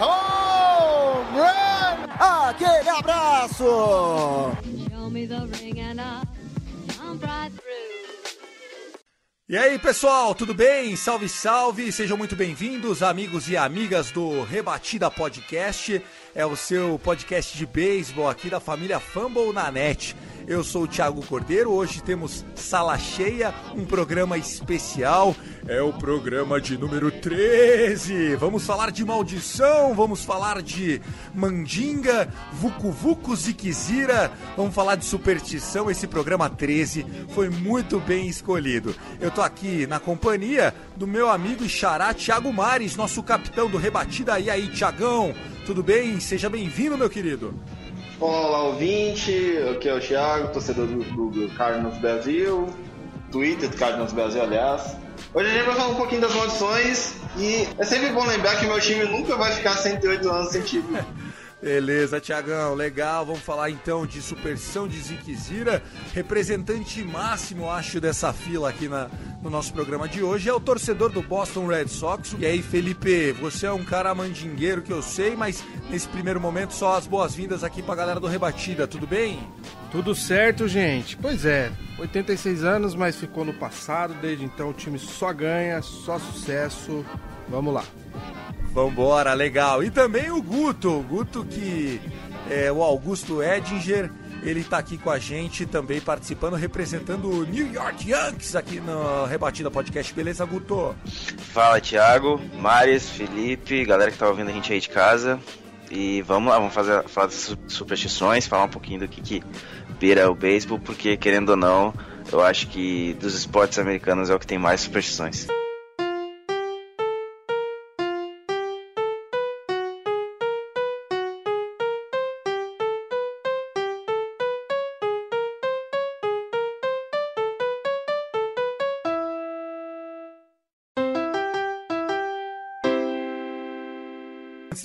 Home run! Aquele abraço! E aí, pessoal, tudo bem? Salve, salve! Sejam muito bem-vindos, amigos e amigas do Rebatida Podcast. É o seu podcast de beisebol aqui da família Fumble na net. Eu sou o Thiago Cordeiro, hoje temos sala cheia, um programa especial. É o programa de número 13. Vamos falar de maldição, vamos falar de mandinga, vucu vucu ziquezira, vamos falar de superstição. Esse programa 13 foi muito bem escolhido. Eu tô aqui na companhia do meu amigo e xará Thiago Mares, nosso capitão do Rebatida. E aí, Thiagão, tudo bem? Seja bem-vindo, meu querido. Olá, ouvinte. Aqui é o Thiago, torcedor do, do, do Cardinals Brasil. Twitter do Cardinals Brasil, aliás. Hoje a gente vai falar um pouquinho das maldições. E é sempre bom lembrar que meu time nunca vai ficar 108 anos sem título. Beleza, Tiagão, legal. Vamos falar então de Superstição de Ziquezira. Representante máximo, acho, dessa fila aqui na, no nosso programa de hoje é o torcedor do Boston Red Sox. E aí, Felipe, você é um cara mandingueiro que eu sei, mas nesse primeiro momento só as boas-vindas aqui pra galera do Rebatida, tudo bem? Tudo certo, gente. Pois é, 86 anos, mas ficou no passado. Desde então o time só ganha, só sucesso. Vamos lá. Vambora, legal. E também o Guto, o Guto que é o Augusto Edinger, ele tá aqui com a gente também participando, representando o New York Yankees aqui no Rebatida Podcast. Beleza, Guto? Fala, Thiago, Maris, Felipe, galera que tá ouvindo a gente aí de casa. E vamos lá, vamos fazer, falar das su- superstições, falar um pouquinho do que, que beira o beisebol, porque querendo ou não, eu acho que dos esportes americanos é o que tem mais superstições.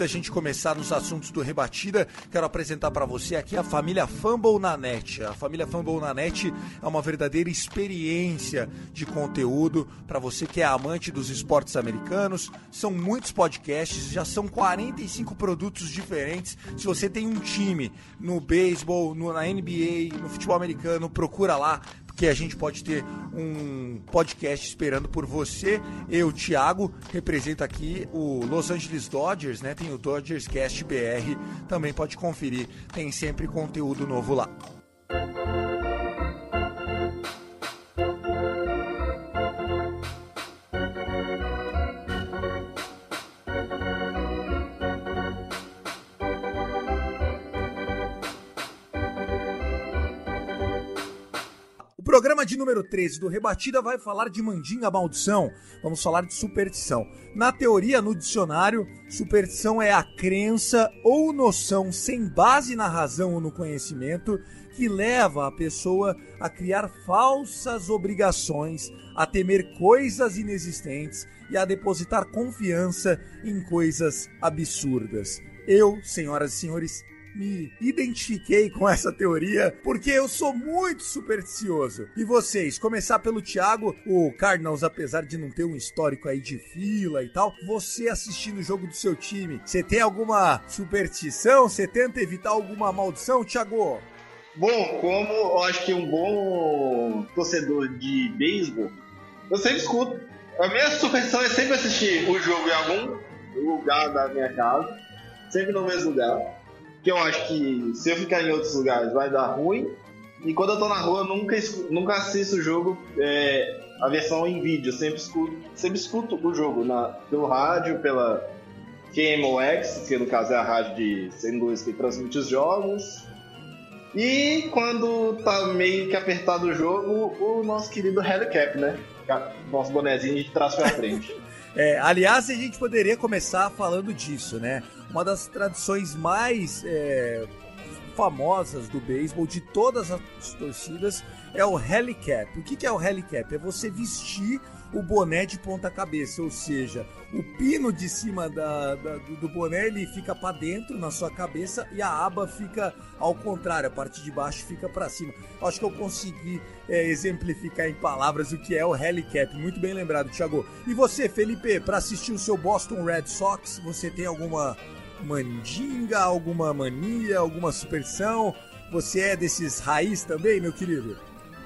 Da gente começar nos assuntos do Rebatida, quero apresentar para você aqui a família Fumble na Net. A família Fumble na Net é uma verdadeira experiência de conteúdo para você que é amante dos esportes americanos. São muitos podcasts, já são 45 produtos diferentes. Se você tem um time no beisebol, na NBA, no futebol americano, procura lá porque a gente pode ter um podcast esperando por você. Eu, Thiago, represento aqui o Los Angeles Dodgers, né? Tem o Dodgers Cast BR, também pode conferir, tem sempre conteúdo novo lá. Programa de número 13 do Rebatida vai falar de mandinga maldição. Vamos falar de superstição. Na teoria, no dicionário, superstição é a crença ou noção sem base na razão ou no conhecimento que leva a pessoa a criar falsas obrigações, a temer coisas inexistentes e a depositar confiança em coisas absurdas. Eu, senhoras e senhores, me identifiquei com essa teoria porque eu sou muito supersticioso. E vocês, começar pelo Thiago, o Cardinals, apesar de não ter um histórico aí de fila e tal, você assistindo o jogo do seu time, você tem alguma superstição? Você tenta evitar alguma maldição, Thiago? Bom, como eu acho que um bom torcedor de beisebol, eu sempre escuto. A minha superstição é sempre assistir o jogo em algum lugar da minha casa, sempre no mesmo lugar. Que eu acho que se eu ficar em outros lugares vai dar ruim. E quando eu tô na rua, eu nunca, nunca assisto o jogo, é, a versão em vídeo. Eu sempre escuto, sempre escuto o jogo na, pelo rádio, pela KMOX, que no caso é a rádio de St. Louis que transmite os jogos. E quando tá meio que apertado o jogo, o nosso querido Helicap, né? Nosso bonezinho de trás pra frente. É, aliás, a gente poderia começar falando disso, né? Uma das tradições mais é, famosas do beisebol, de todas as torcidas, é o Helicap. O que, é o Helicap? É você vestir o boné de ponta cabeça, ou seja, o pino de cima da, da, do boné ele fica para dentro na sua cabeça e a aba fica ao contrário, a parte de baixo fica para cima. Acho que eu consegui é, exemplificar em palavras o que é o Helicap. Muito bem lembrado, Thiago. E você, Felipe, para assistir o seu Boston Red Sox, você tem alguma mandinga, alguma mania, alguma superstição? Você é desses raiz também, meu querido?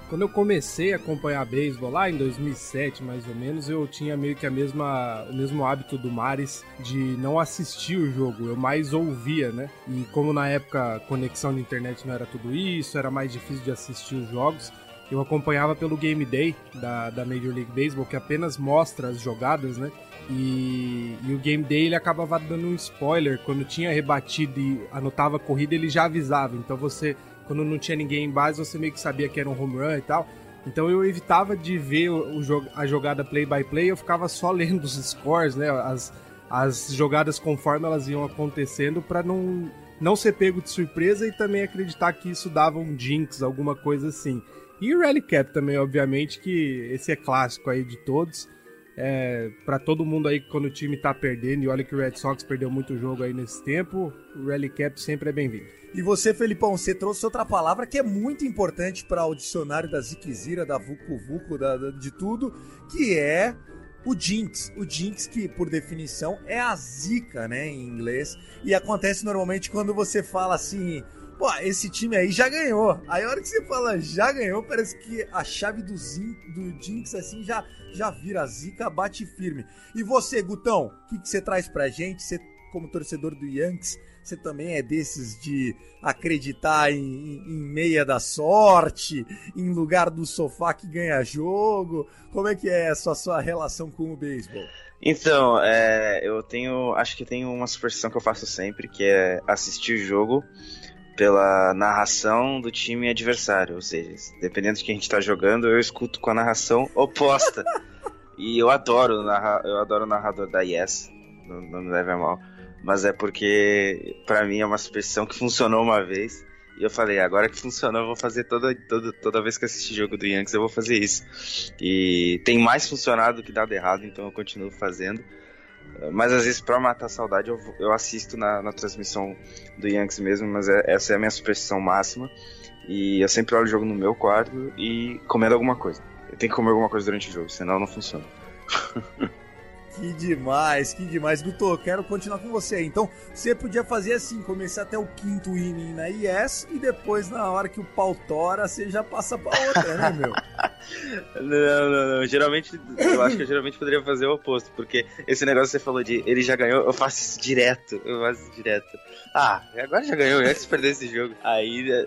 Quando eu comecei a acompanhar beisebol lá em 2007, mais ou menos, eu tinha meio que a mesma, o mesmo hábito do Mares de não assistir o jogo, eu mais ouvia, né? E como na época a conexão de internet não era tudo isso, era mais difícil de assistir os jogos, eu acompanhava pelo Game Day da, da Major League Baseball, que apenas mostra as jogadas, né? E, e, o Game Day ele acabava dando um spoiler. Quando tinha rebatido e anotava a corrida, ele já avisava. Então você quando não tinha ninguém em base, você meio que sabia que era um home run e tal. Então eu evitava de ver o, a jogada play by play, eu ficava só lendo os scores, né? As, as jogadas conforme elas iam acontecendo para não, não ser pego de surpresa e também acreditar que isso dava um jinx, alguma coisa assim. E o Rally Cap também, obviamente, que esse é clássico aí de todos. É, para todo mundo aí quando o time tá perdendo, e olha que o Red Sox perdeu muito jogo aí nesse tempo, o Rally Cap sempre é bem-vindo. E você, Felipão, você trouxe outra palavra que é muito importante para o dicionário da Ziquezira, da Vucu Vucu, da, da, de tudo, que é o Jinx. O Jinx, que por definição é a zica, né, em inglês. E acontece normalmente quando você fala assim, pô, esse time aí já ganhou. Aí a hora que você fala já ganhou, parece que a chave do, Zin, do Jinx assim já, já vira zica, bate firme. E você, Gutão, o que, que você traz pra gente? Você, como torcedor do Yankees, você também é desses de acreditar em, em, meia da sorte, em lugar do sofá que ganha jogo? Como é que é essa sua relação com o beisebol? Então, é, eu tenho. Acho que tenho uma superstição que eu faço sempre, que é assistir o jogo pela narração do time adversário. Ou seja, dependendo de quem a gente tá jogando, eu escuto com a narração oposta. e eu adoro, eu adoro o narrador da Yes, não, não me leve a mal mas é porque para mim é uma superstição que funcionou uma vez. E eu falei, agora que funcionou, eu vou fazer toda, toda, toda vez que assistir jogo do Yankees, eu vou fazer isso. E tem mais funcionado do que dado errado, então eu continuo fazendo. Mas às vezes, pra matar a saudade, eu, eu assisto na, na transmissão do Yankees mesmo, mas é, essa é a minha superstição máxima. E eu sempre olho o jogo no meu quarto e comendo alguma coisa. Eu tenho que comer alguma coisa durante o jogo, senão não funciona. Que demais, que demais. Guto, quero continuar com você. Então, você podia fazer assim, começar até o quinto inning na IS e depois, na hora que o pau tora, você já passa pra outra, né, meu? não, não, não. Geralmente, eu acho que eu geralmente poderia fazer o oposto, porque esse negócio que você falou de ele já ganhou, eu faço isso direto. Eu faço isso direto. Ah, agora já ganhou, antes de perder esse jogo. Aí,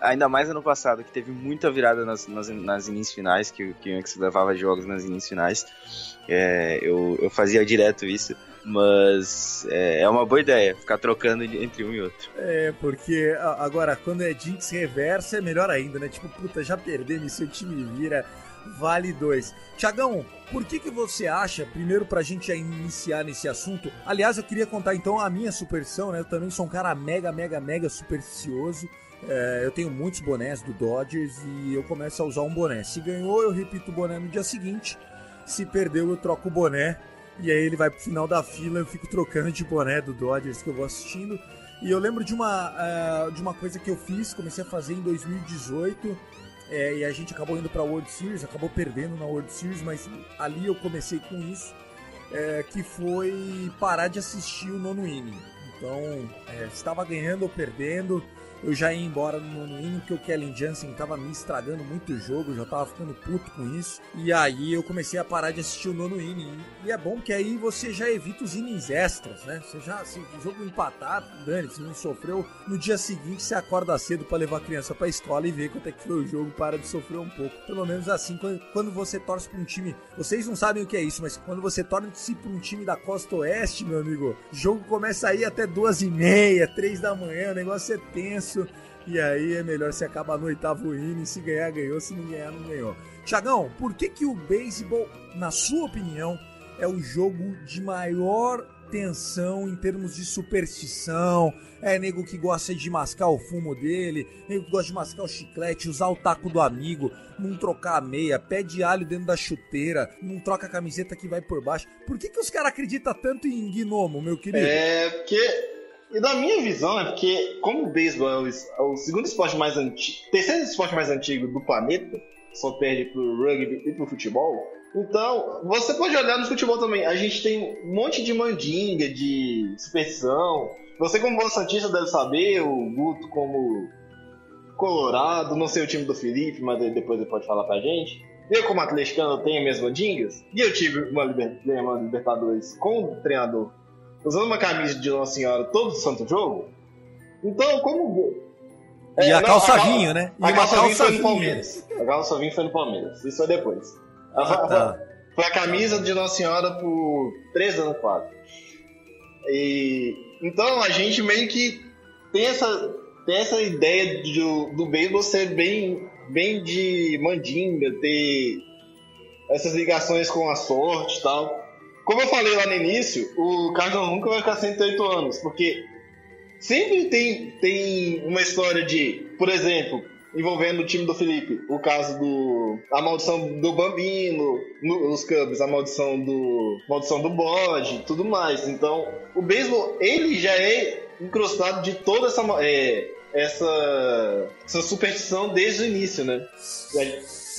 ainda mais ano passado, que teve muita virada nas, nas, nas finais, que, que o Yankees levava jogos nas innings finais. É, eu, eu fazia direto isso. Mas é, é, uma boa ideia ficar trocando entre um e outro. É, porque agora, quando é Jinx reversa, é melhor ainda, né? Tipo, puta, já perdemos, seu time vira, vale dois. Tiagão, por que, que você acha, primeiro pra gente iniciar nesse assunto, aliás, eu queria contar então a minha superstição, né? Eu também sou um cara mega, mega, mega supersticioso. É, eu tenho muitos bonés do Dodgers e eu começo a usar um boné. Se ganhou, eu repito o boné no dia seguinte. Se perdeu, eu troco o boné. E aí ele vai pro final da fila, eu fico trocando de boné do Dodgers que eu vou assistindo. E eu lembro de uma, uh, de uma coisa que eu fiz, comecei a fazer em 2018. É, e a gente acabou indo pra World Series, acabou perdendo na World Series, mas ali eu comecei com isso. É, que foi parar de assistir o nono inning. Então, é, estava ganhando ou perdendo, eu já ia embora no nono inning, porque o Kellen Jansen tava me estragando muito o jogo, já tava ficando puto com isso. E aí eu comecei a parar de assistir o nono inning. E é bom que aí você já evita os innings extras, né? Você já, se o jogo empatar, dane, se não sofreu, no dia seguinte você acorda cedo para levar a criança pra escola e ver quanto é que foi o jogo, para de sofrer um pouco. Pelo menos assim, quando você torce pra um time, vocês não sabem o que é isso, mas quando você torce pra um time da costa oeste, meu amigo, o jogo começa aí até duas e meia, três da manhã, o negócio é tenso isso. E aí é melhor se acabar no oitavo inning. Se ganhar, ganhou. Se não ganhar, não ganhou. Tiagão, por que, que o beisebol, na sua opinião, é o jogo de maior tensão em termos de superstição. É nego que gosta de mascar o fumo dele, nego que gosta de mascar o chiclete, usar o taco do amigo, não trocar a meia, pé de alho dentro da chuteira, não troca a camiseta que vai por baixo. Por que, que os caras acreditam tanto em gnomo, meu querido? É, porque. E na minha visão, é porque, como o beisebol é o, é segundo esporte mais antigo. terceiro esporte mais antigo do planeta, só perde pro rugby e pro futebol. Então, você pode olhar no futebol também. A gente tem um monte de mandinga, de superstição. Você, como bom Santista, deve saber. O Guto, como Colorado. Não sei o time do Felipe, mas depois ele pode falar pra gente. Eu, como atleticano, tenho minhas mandingas. E eu tive uma, liber... uma Libertadores com o treinador usando uma camisa de Nossa Senhora todo santo jogo. Então, como. E É, a não, calça cal- vinho, né? E A uma calça vinho calça foi no. Palmeiras. A calça vinho foi no Palmeiras. Isso foi depois. Ah, A- tá. Foi a camisa de Nossa Senhora por três anos quase. E então a gente meio que tem essa, tem essa ideia do, do beisebol ser bem, bem de mandinga, ter essas ligações com a sorte e tal. Como eu falei lá no início, o Cardinals nunca vai ficar 108 anos, porque sempre tem, tem uma história de, por exemplo, envolvendo o time do Felipe, o caso do a maldição do Bambino, no- os Cubs, a maldição do maldição do bode, tudo mais. Então, o beisebol ele já é encrostado de toda essa é, essa, essa superstição desde o início, né?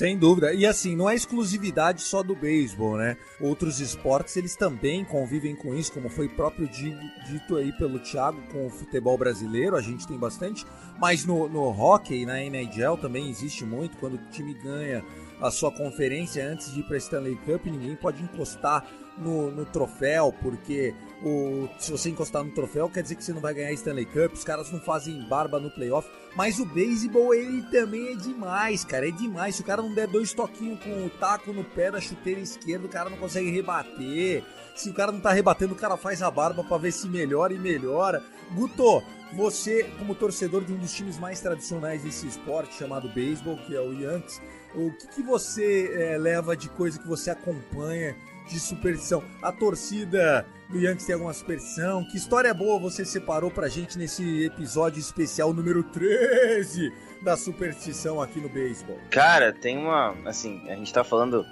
Sem dúvida. E assim, não é exclusividade só do beisebol, né? Outros esportes, eles também convivem com isso, como foi próprio di- dito aí pelo Thiago com o futebol brasileiro, a gente tem bastante. Mas no, no hockey, na NHL também existe muito, quando o time ganha a sua conferência antes de ir para Stanley Cup, ninguém pode encostar no, no troféu, porque o, se você encostar no troféu, quer dizer que você não vai ganhar Stanley Cup, os caras não fazem barba no playoff. Mas o beisebol, ele também é demais, cara, é demais. Se o cara não der dois toquinhos com o taco no pé da chuteira esquerda, o cara não consegue rebater. Se o cara não tá rebatendo, o cara faz a barba pra ver se melhora e melhora. Guto, você, como torcedor de um dos times mais tradicionais desse esporte, chamado beisebol, que é o Yankees, o que, que você eh, leva de coisa que você acompanha de superstição? A torcida do Yankees tem alguma superstição? Que história boa você separou pra gente nesse episódio especial número 13 da superstição aqui no beisebol? Cara, tem uma. Assim, a gente tá falando.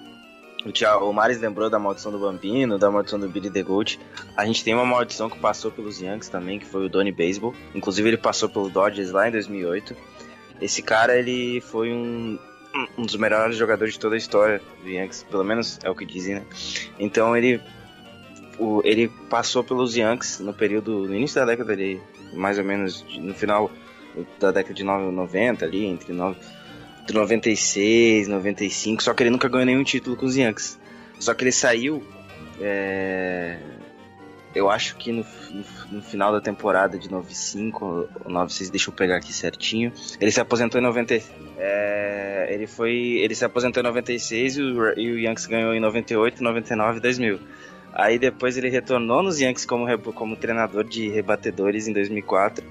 O, Thiago, o Maris lembrou da maldição do Bambino, da maldição do Billy the Goat. A gente tem uma maldição que passou pelos Yankees também, que foi o Donnie Baseball. Inclusive, ele passou pelo Dodgers lá em 2008. Esse cara, ele foi um, um dos melhores jogadores de toda a história do Yankees, pelo menos é o que dizem, né? Então, ele, o- ele passou pelos Yankees no período, no início da década ali, mais ou menos no final da década de 90 ali, entre 9, entre 96, 95, só que ele nunca ganhou nenhum título com os Yankees. Só que ele saiu, é, eu acho que no, no- no final da temporada de 95 ou 96, deixa eu pegar aqui certinho, ele se aposentou em 90, é, ele foi, ele se aposentou em 96 e o, e o Yankees ganhou em 98, 99 e 2000. Aí depois ele retornou nos Yankees como, como treinador de rebatedores em 2004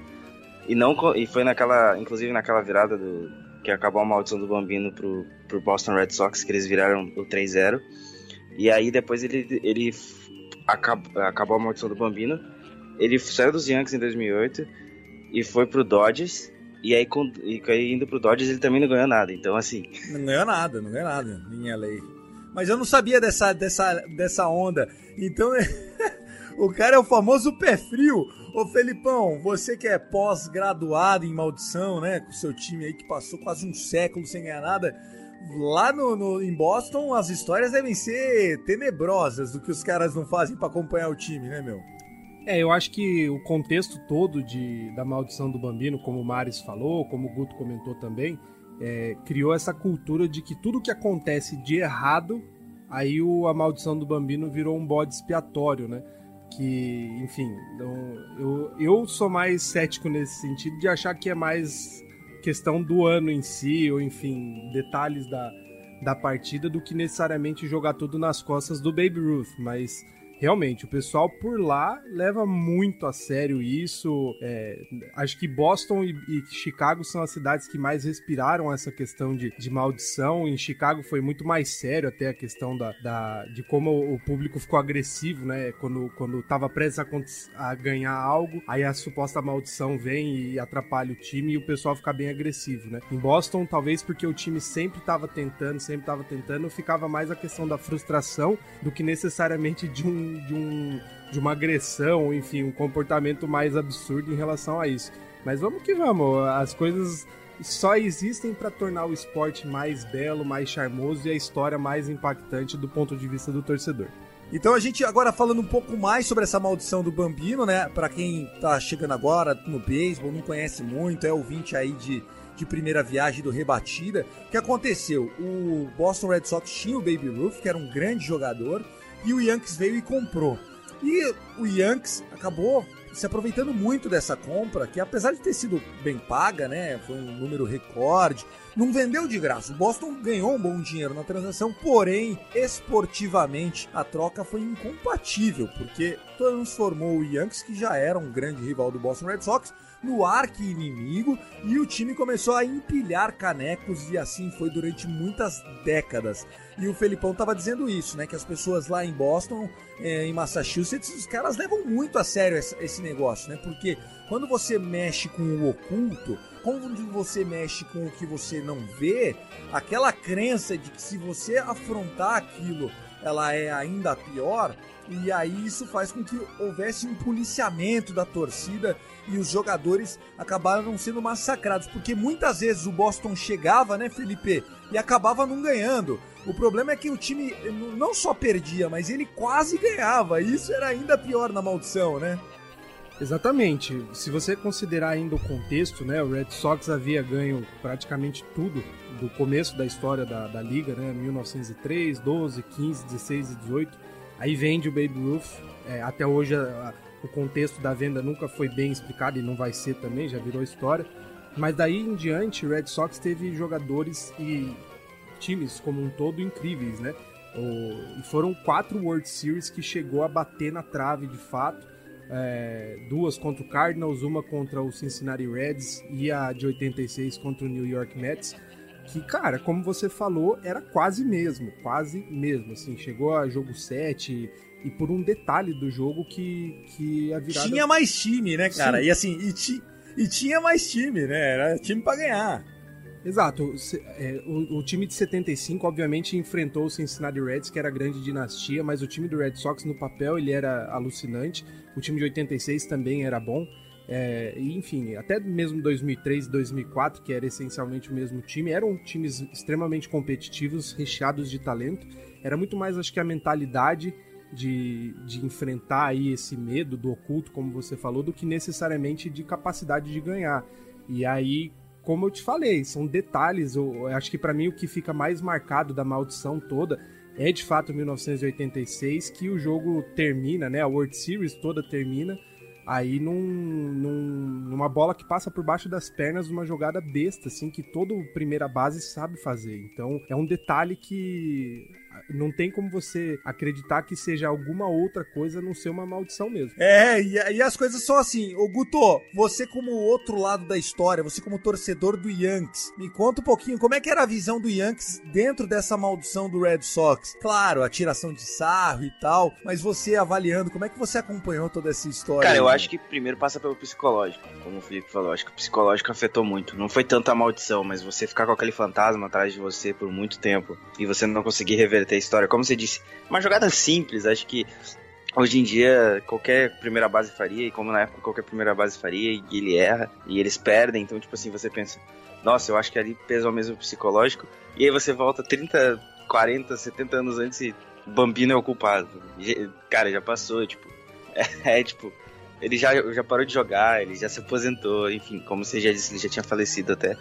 e não e foi naquela, inclusive naquela virada do que acabou a maldição do Bambino pro, pro Boston Red Sox, que eles viraram o 3-0. E aí depois ele, ele acabou, acabou a maldição do Bambino. Ele saiu dos Yankees em 2008 e foi pro Dodgers. E aí, com, e aí indo pro Dodgers ele também não ganhou nada. Então, assim, Não ganhou nada, não ganhou nada em LA. Mas eu não sabia dessa, dessa, dessa onda. Então, o cara é o famoso pé frio. Ô Felipão, você que é pós-graduado em maldição, né? Com seu time aí que passou quase um século sem ganhar nada. Lá no, no- em Boston, as histórias devem ser tenebrosas do que os caras não fazem pra acompanhar o time, né, meu? É, eu acho que o contexto todo de, da maldição do Bambino, como o Maris falou, como o Guto comentou também, é, criou essa cultura de que tudo que acontece de errado, aí o, a maldição do Bambino virou um bode expiatório, né? Que, enfim, não, eu, eu sou mais cético nesse sentido de achar que é mais questão do ano em si, ou enfim, detalhes da, da partida, do que necessariamente jogar tudo nas costas do Baby Ruth, mas realmente, o pessoal por lá leva muito a sério isso. É, acho que Boston e, e, Chicago são as cidades que mais respiraram essa questão de, de maldição. Em Chicago foi muito mais sério até a questão da, da, de como o público ficou agressivo, né? Quando, quando tava prestes a, a ganhar algo, aí a suposta maldição vem e atrapalha o time e o pessoal fica bem agressivo, né? Em Boston, talvez porque o time sempre tava tentando, sempre tava tentando, ficava mais a questão da frustração do que necessariamente de um, de um de uma agressão, enfim, um comportamento mais absurdo em relação a isso. Mas vamos que vamos, as coisas só existem para tornar o esporte mais belo, mais charmoso e a história mais impactante do ponto de vista do torcedor. Então a gente agora falando um pouco mais sobre essa maldição do Bambino, né? Para quem tá chegando agora no beisebol, não conhece muito, é ouvinte aí de, de primeira viagem do Rebatida. O que aconteceu? O Boston Red Sox tinha o Baby Ruth, que era um grande jogador, e o Yankees veio e comprou. E o Yankees acabou se aproveitando muito dessa compra, que apesar de ter sido bem paga, né, foi um número recorde, não vendeu de graça. O Boston ganhou um bom dinheiro na transação, porém, esportivamente, a troca foi incompatível, porque transformou o Yankees, que já era um grande rival do Boston Red Sox, no arqui-inimigo e o time começou a empilhar canecos e assim foi durante muitas décadas. E o Felipão tava dizendo isso, né? Que as pessoas lá em Boston, é, em Massachusetts, os caras levam muito a sério esse negócio, né? Porque quando você mexe com o oculto, quando você mexe com o que você não vê, aquela crença de que se você afrontar aquilo, ela é ainda pior, e aí isso faz com que houvesse um policiamento da torcida e os jogadores acabaram sendo massacrados, porque muitas vezes o Boston chegava, né, Felipe, e acabava não ganhando. O problema é que o time não só perdia, mas ele quase ganhava. Isso era ainda pior na maldição, né? Exatamente. Se você considerar ainda o contexto, né, o Red Sox havia ganho praticamente tudo do começo da história da, da liga, né, 1903, 12, 15, 16 e 18. Aí vende o Baby Ruth. É, até hoje a, a, o contexto da venda nunca foi bem explicado e não vai ser também, já virou história. Mas daí em diante, o Red Sox teve jogadores e times como um todo incríveis, né? O, e foram quatro World Series que chegou a bater na trave de fato. É, duas contra o Cardinals, uma contra o Cincinnati Reds e a de 86 contra o New York Mets. Que, cara, como você falou, era quase mesmo, quase mesmo. Assim, chegou a jogo 7 e, por um detalhe do jogo que, que a virada. Tinha mais time, né, cara? Sim. E assim, e, ti, e tinha mais time, né? Era time para ganhar. Exato. É, o, o, time de 75, obviamente, enfrentou o Cincinnati Reds, que era a grande dinastia, mas o time do Red Sox, no papel, ele era alucinante. O time de 86 também era bom. É, enfim, até mesmo 2003 e 2004, que era essencialmente o mesmo time, eram times extremamente competitivos, recheados de talento. Era muito mais, acho que, a mentalidade de, de enfrentar aí esse medo do oculto, como você falou, do que necessariamente de capacidade de ganhar. E aí, como eu te falei, são detalhes. Eu, acho que para mim o que fica mais marcado da maldição toda é de fato 1986 que o jogo termina, né? A World Series toda termina aí num, num, numa bola que passa por baixo das pernas uma jogada besta, assim, que todo primeira base sabe fazer. Então é um detalhe que não tem como você acreditar que seja alguma outra coisa não ser uma maldição mesmo. É, e, e as coisas são assim. Ô Guto, você como outro lado da história, você como torcedor do Yankees, me conta um pouquinho como é que era a visão do Yankees dentro dessa maldição do Red Sox. Claro, a tiração de sarro e tal, mas você avaliando, como é que você acompanhou toda essa história? Cara, eu acho que primeiro passa pelo psicológico, como o Felipe falou. Acho que o psicológico afetou muito. Não foi tanto a maldição, mas você ficar com aquele fantasma atrás de você por muito tempo e você não conseguir reverter a história. Como você disse, uma jogada simples, acho que hoje em dia qualquer primeira base faria, e como na época qualquer primeira base faria, e ele erra, e eles perdem, então tipo assim, você pensa, nossa, eu acho que ali pesa o mesmo psicológico, e aí você volta 30, 40, 70 anos antes e Bambino é o culpado. Cara, já passou, tipo, é, é tipo, ele já, já parou de jogar, ele já se aposentou, enfim, como você já disse, ele já tinha falecido até.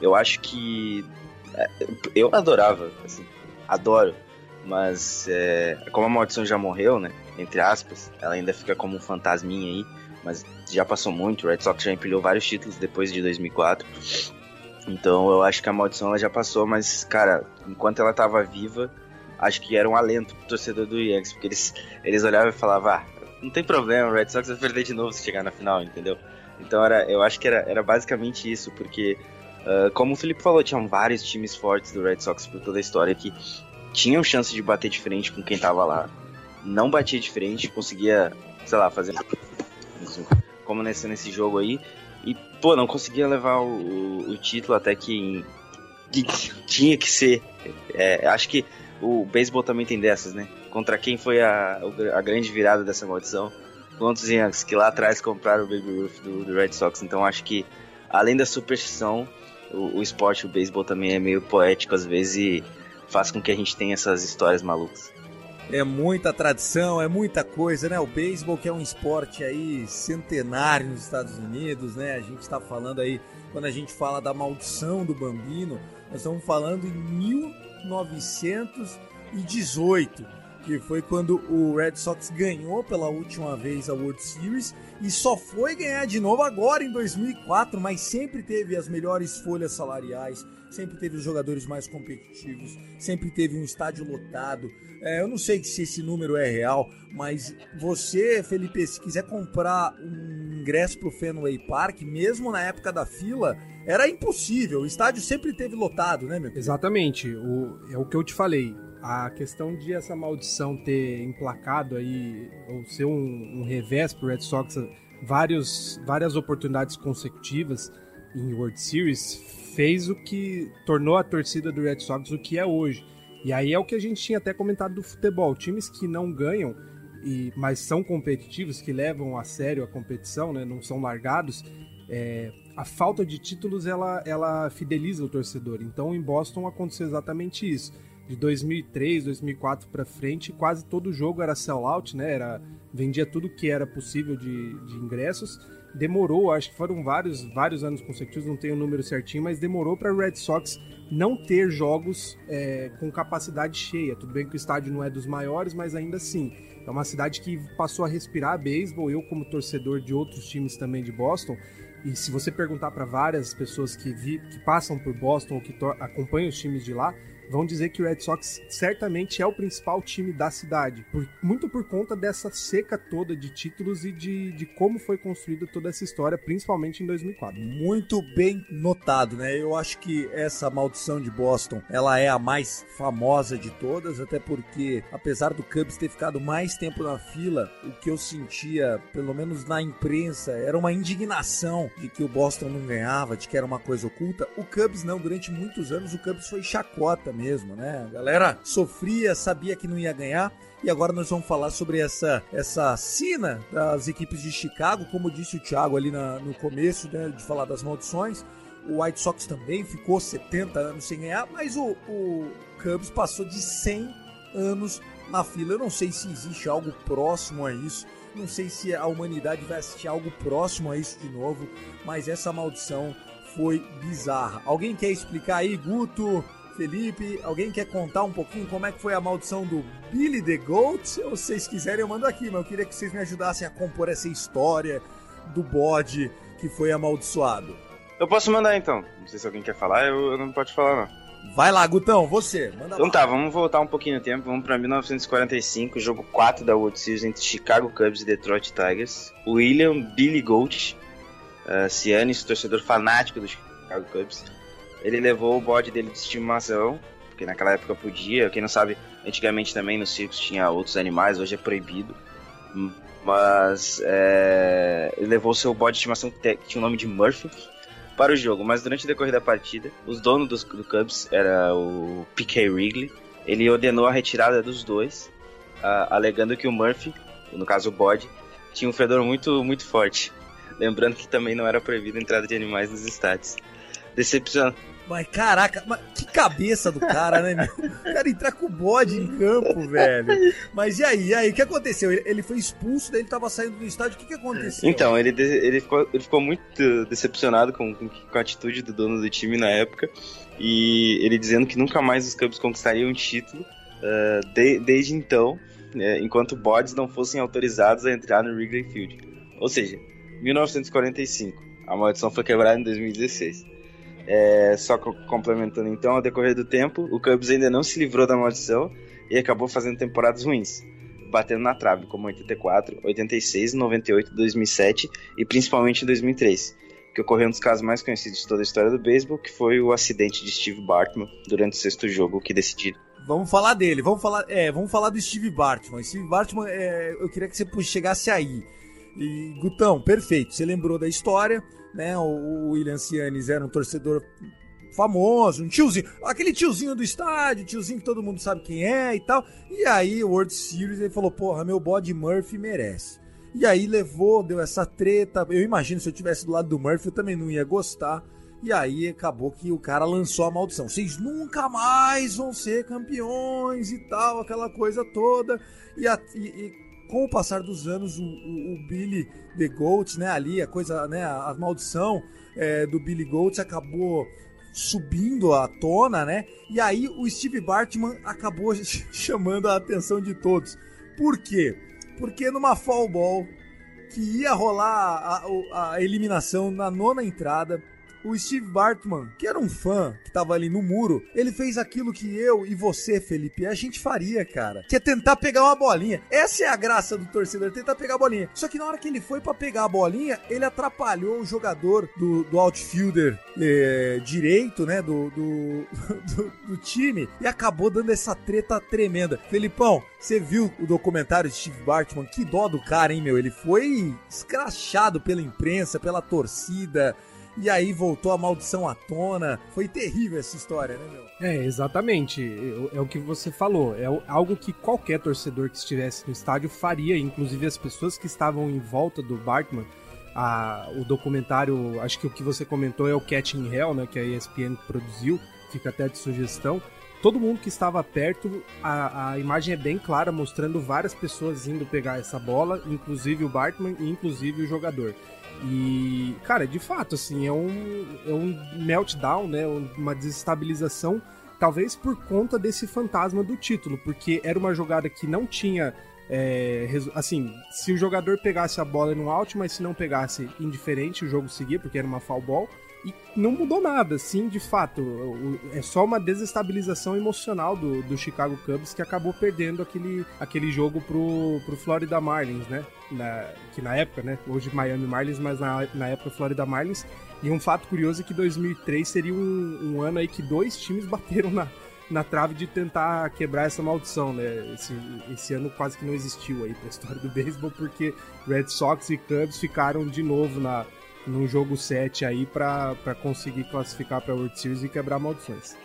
Eu acho que. É, eu adorava, assim, adoro mas é, como a maldição já morreu, né? Entre aspas, ela ainda fica como um fantasminha aí. Mas já passou muito. O Red Sox já empilhou vários títulos depois de 2004. Então eu acho que a maldição ela já passou, mas, cara, enquanto ela tava viva, acho que era um alento pro torcedor do Yankees, porque eles, eles olhavam e falavam, ah, não tem problema, o Red Sox vai perder de novo se chegar na final, entendeu? Então era, eu acho que era, era basicamente isso, porque, uh, como o Felipe falou, tinham vários times fortes do Red Sox por toda a história que tinham chance de bater de frente com quem tava lá, não batia de frente, conseguia, sei lá, fazer como nesse, nesse jogo aí, e, pô, não conseguia levar o, o, o título até que, que tinha que ser. É, acho que o beisebol também tem dessas, né? Contra quem foi a, a grande virada dessa maldição? Contra os Yankees, que lá atrás compraram o Baby Ruth do, do Red Sox. Então acho que, além da superstição, o, o esporte, o beisebol também é meio poético às vezes e faz com que a gente tenha essas histórias malucas. É muita tradição, é muita coisa, né? O beisebol que é um esporte aí centenário nos Estados Unidos, né? A gente está falando aí, quando a gente fala da maldição do Bambino, nós estamos falando em 1918, que foi quando o Red Sox ganhou pela última vez a World Series e só foi ganhar de novo agora em 2004, mas sempre teve as melhores folhas salariais, sempre teve os jogadores mais competitivos, sempre teve um estádio lotado. É, eu não sei se esse número é real, mas você, Felipe, se quiser comprar um ingresso para o Fenway Park, mesmo na época da fila, era impossível. O estádio sempre teve lotado, né, meu? Exatamente. O, é o que eu te falei. A questão de essa maldição ter emplacado aí, ou ser um, um revés pro Red Sox, vários, várias oportunidades consecutivas em World Series, fez o que tornou a torcida do Red Sox o que é hoje. E aí é o que a gente tinha até comentado do futebol. Times que não ganham, e, mas são competitivos, que levam a sério a competição, né, não são largados, é, a falta de títulos ela, ela fideliza o torcedor. Então em Boston aconteceu exatamente isso. De 2003, 2004 para frente, quase todo jogo era sell-out, né? Era, vendia tudo que era possível de, de ingressos demorou, acho que foram vários, vários anos consecutivos, não tenho o número certinho, mas demorou para Red Sox não ter jogos é, com capacidade cheia. Tudo bem que o estádio não é dos maiores, mas ainda assim. É uma cidade que passou a respirar beisebol. Eu, como torcedor de outros times também de Boston, e se você perguntar para várias pessoas que, vi, que passam por Boston ou que acompanham os times de lá, vão dizer que o Red Sox certamente é o principal time da cidade, por, muito por conta dessa seca toda de títulos e de, de como foi construída toda essa história, principalmente em 2004. Muito bem notado, né? Eu acho que essa maldição de Boston, ela é a mais famosa de todas, até porque apesar do Cubs ter ficado mais tempo na fila, o que eu sentia, pelo menos na imprensa, era uma indignação de que o Boston não ganhava, de que era uma coisa oculta. O Cubs não, durante muitos anos o Cubs foi chacota mesmo, né? A galera sofria, sabia que não ia ganhar. E agora nós vamos falar sobre essa essa sina das equipes de Chicago, como disse o Thiago ali na, no começo, né, de falar das maldições. O White Sox também ficou 70 anos sem ganhar, mas o, o Cubs passou de 100 anos na fila. Eu não sei se existe algo próximo a isso. Não sei se a humanidade vai assistir algo próximo a isso de novo, mas essa maldição foi bizarra. Alguém quer explicar aí, Guto? Felipe, alguém quer contar um pouquinho como é que foi a maldição do Billy the Goat? Se vocês quiserem, eu mando aqui, mas eu queria que vocês me ajudassem a compor essa história do bode que foi amaldiçoado. Eu posso mandar então. Não sei se alguém quer falar, eu, eu não pode falar não. Vai lá, Gutão, você. Manda então lá. tá, vamos voltar um pouquinho no tempo. Vamos pra 1945, jogo 4 da World Series entre Chicago Cubs e Detroit Tigers. William Billy Goat, uh, Cianis, torcedor fanático do Chicago Cubs, ele levou o bode dele de estimação, porque naquela época podia. Quem não sabe, antigamente também nos circos tinha outros animais, hoje é proibido. Mas é, ele levou o seu bode de estimação, que tinha o nome de Murphy, para o jogo. Mas durante o decorrer da partida, os donos do, do Cubs era o P.K. Wrigley. Ele ordenou a retirada dos dois, uh, alegando que o Murphy, no caso o bode, tinha um fedor muito, muito forte. Lembrando que também não era proibido a entrada de animais nos estádios. Decepcion... Mas caraca, mas que cabeça do cara, né, meu? O cara entrar com o bode em campo, velho. Mas e aí? E aí? O que aconteceu? Ele, foi expulso, daí ele tava saindo do estádio. O que, que aconteceu? Então, ele, ele, ficou, ele ficou muito decepcionado com, com, com a atitude do dono do time na época. E ele dizendo que nunca mais os Cubs conquistariam um título. Uh, de, desde então, né, enquanto bodes não fossem autorizados a entrar no Wrigley Field. Ou seja, 1945. A maldição foi quebrada em 2016. É, só complementando então, ao decorrer do tempo, o Cubs ainda não se livrou da maldição e acabou fazendo temporadas ruins, batendo na trave, como 84, 86, 98, 2007 e principalmente em 2003, que ocorreu um dos casos mais conhecidos de toda a história do beisebol, que foi o acidente de Steve Bartman durante o sexto jogo que decidiu Vamos falar dele, vamos falar, é, vamos falar do Steve Bartman. Steve Bartman, é, eu queria que você chegasse aí. E Gutão, perfeito. Você lembrou da história, né? O, William Cianes era um torcedor famoso, um tiozinho, aquele tiozinho do estádio, tiozinho que todo mundo sabe quem é e tal. E aí o World Series ele falou: "Porra, meu bode Murphy merece". E aí levou, deu essa treta. Eu imagino se eu tivesse do lado do Murphy, eu também não ia gostar. E aí acabou que o cara lançou a maldição. Vocês nunca mais vão ser campeões e tal, aquela coisa toda. E, a, e, e com o passar dos anos, o, o, o, Billy The Goat, né, ali, a coisa, né, a, a maldição é, do Billy Goat acabou subindo à tona, né? E aí o Steve Bartman acabou chamando a atenção de todos. Por quê? Porque numa fall ball que ia rolar a, a eliminação na nona entrada, o Steve Bartman, que era um fã que tava ali no muro, ele fez aquilo que eu e você, Felipe, a gente faria, cara. Que é tentar pegar uma bolinha. Essa é a graça do torcedor, tentar pegar a bolinha. Só que na hora que ele foi para pegar a bolinha, ele atrapalhou o jogador do, do outfielder é, direito, né, do, do, do, do time, e acabou dando essa treta tremenda. Felipão, você viu o documentário de Steve Bartman? Que dó do cara, hein, meu? Ele foi escrachado pela imprensa, pela torcida e aí voltou a maldição à tona. Foi terrível essa história, né, meu? É, exatamente. É, o que você falou. É algo que qualquer torcedor que estivesse no estádio faria, inclusive as pessoas que estavam em volta do Bartman. A, o documentário, acho que o que você comentou é o Catching Hell, né, que a ESPN produziu, fica até de sugestão. Todo mundo que estava perto, a, a imagem é bem clara, mostrando várias pessoas indo pegar essa bola, inclusive o Bartman e inclusive o jogador. E, cara, de fato, assim, é um, é um meltdown, né? Uma desestabilização, talvez por conta desse fantasma do título, porque era uma jogada que não tinha. É, assim, se o jogador pegasse a bola no out, mas se não pegasse, indiferente, o jogo seguia, porque era uma foul ball e não mudou nada, sim, de fato. É só uma desestabilização emocional do, do Chicago Cubs que acabou perdendo aquele, aquele jogo pro, pro Florida Marlins, né? Na, que na época, né? Hoje Miami Marlins, mas na, na época Florida Marlins. E um fato curioso é que 2003 seria um, um ano aí que dois times bateram na, na trave de tentar quebrar essa maldição, né? Esse, esse ano quase que não existiu aí pra história do beisebol, porque Red Sox e Cubs ficaram de novo na, num jogo 7 aí para conseguir classificar para World Series e quebrar maldições.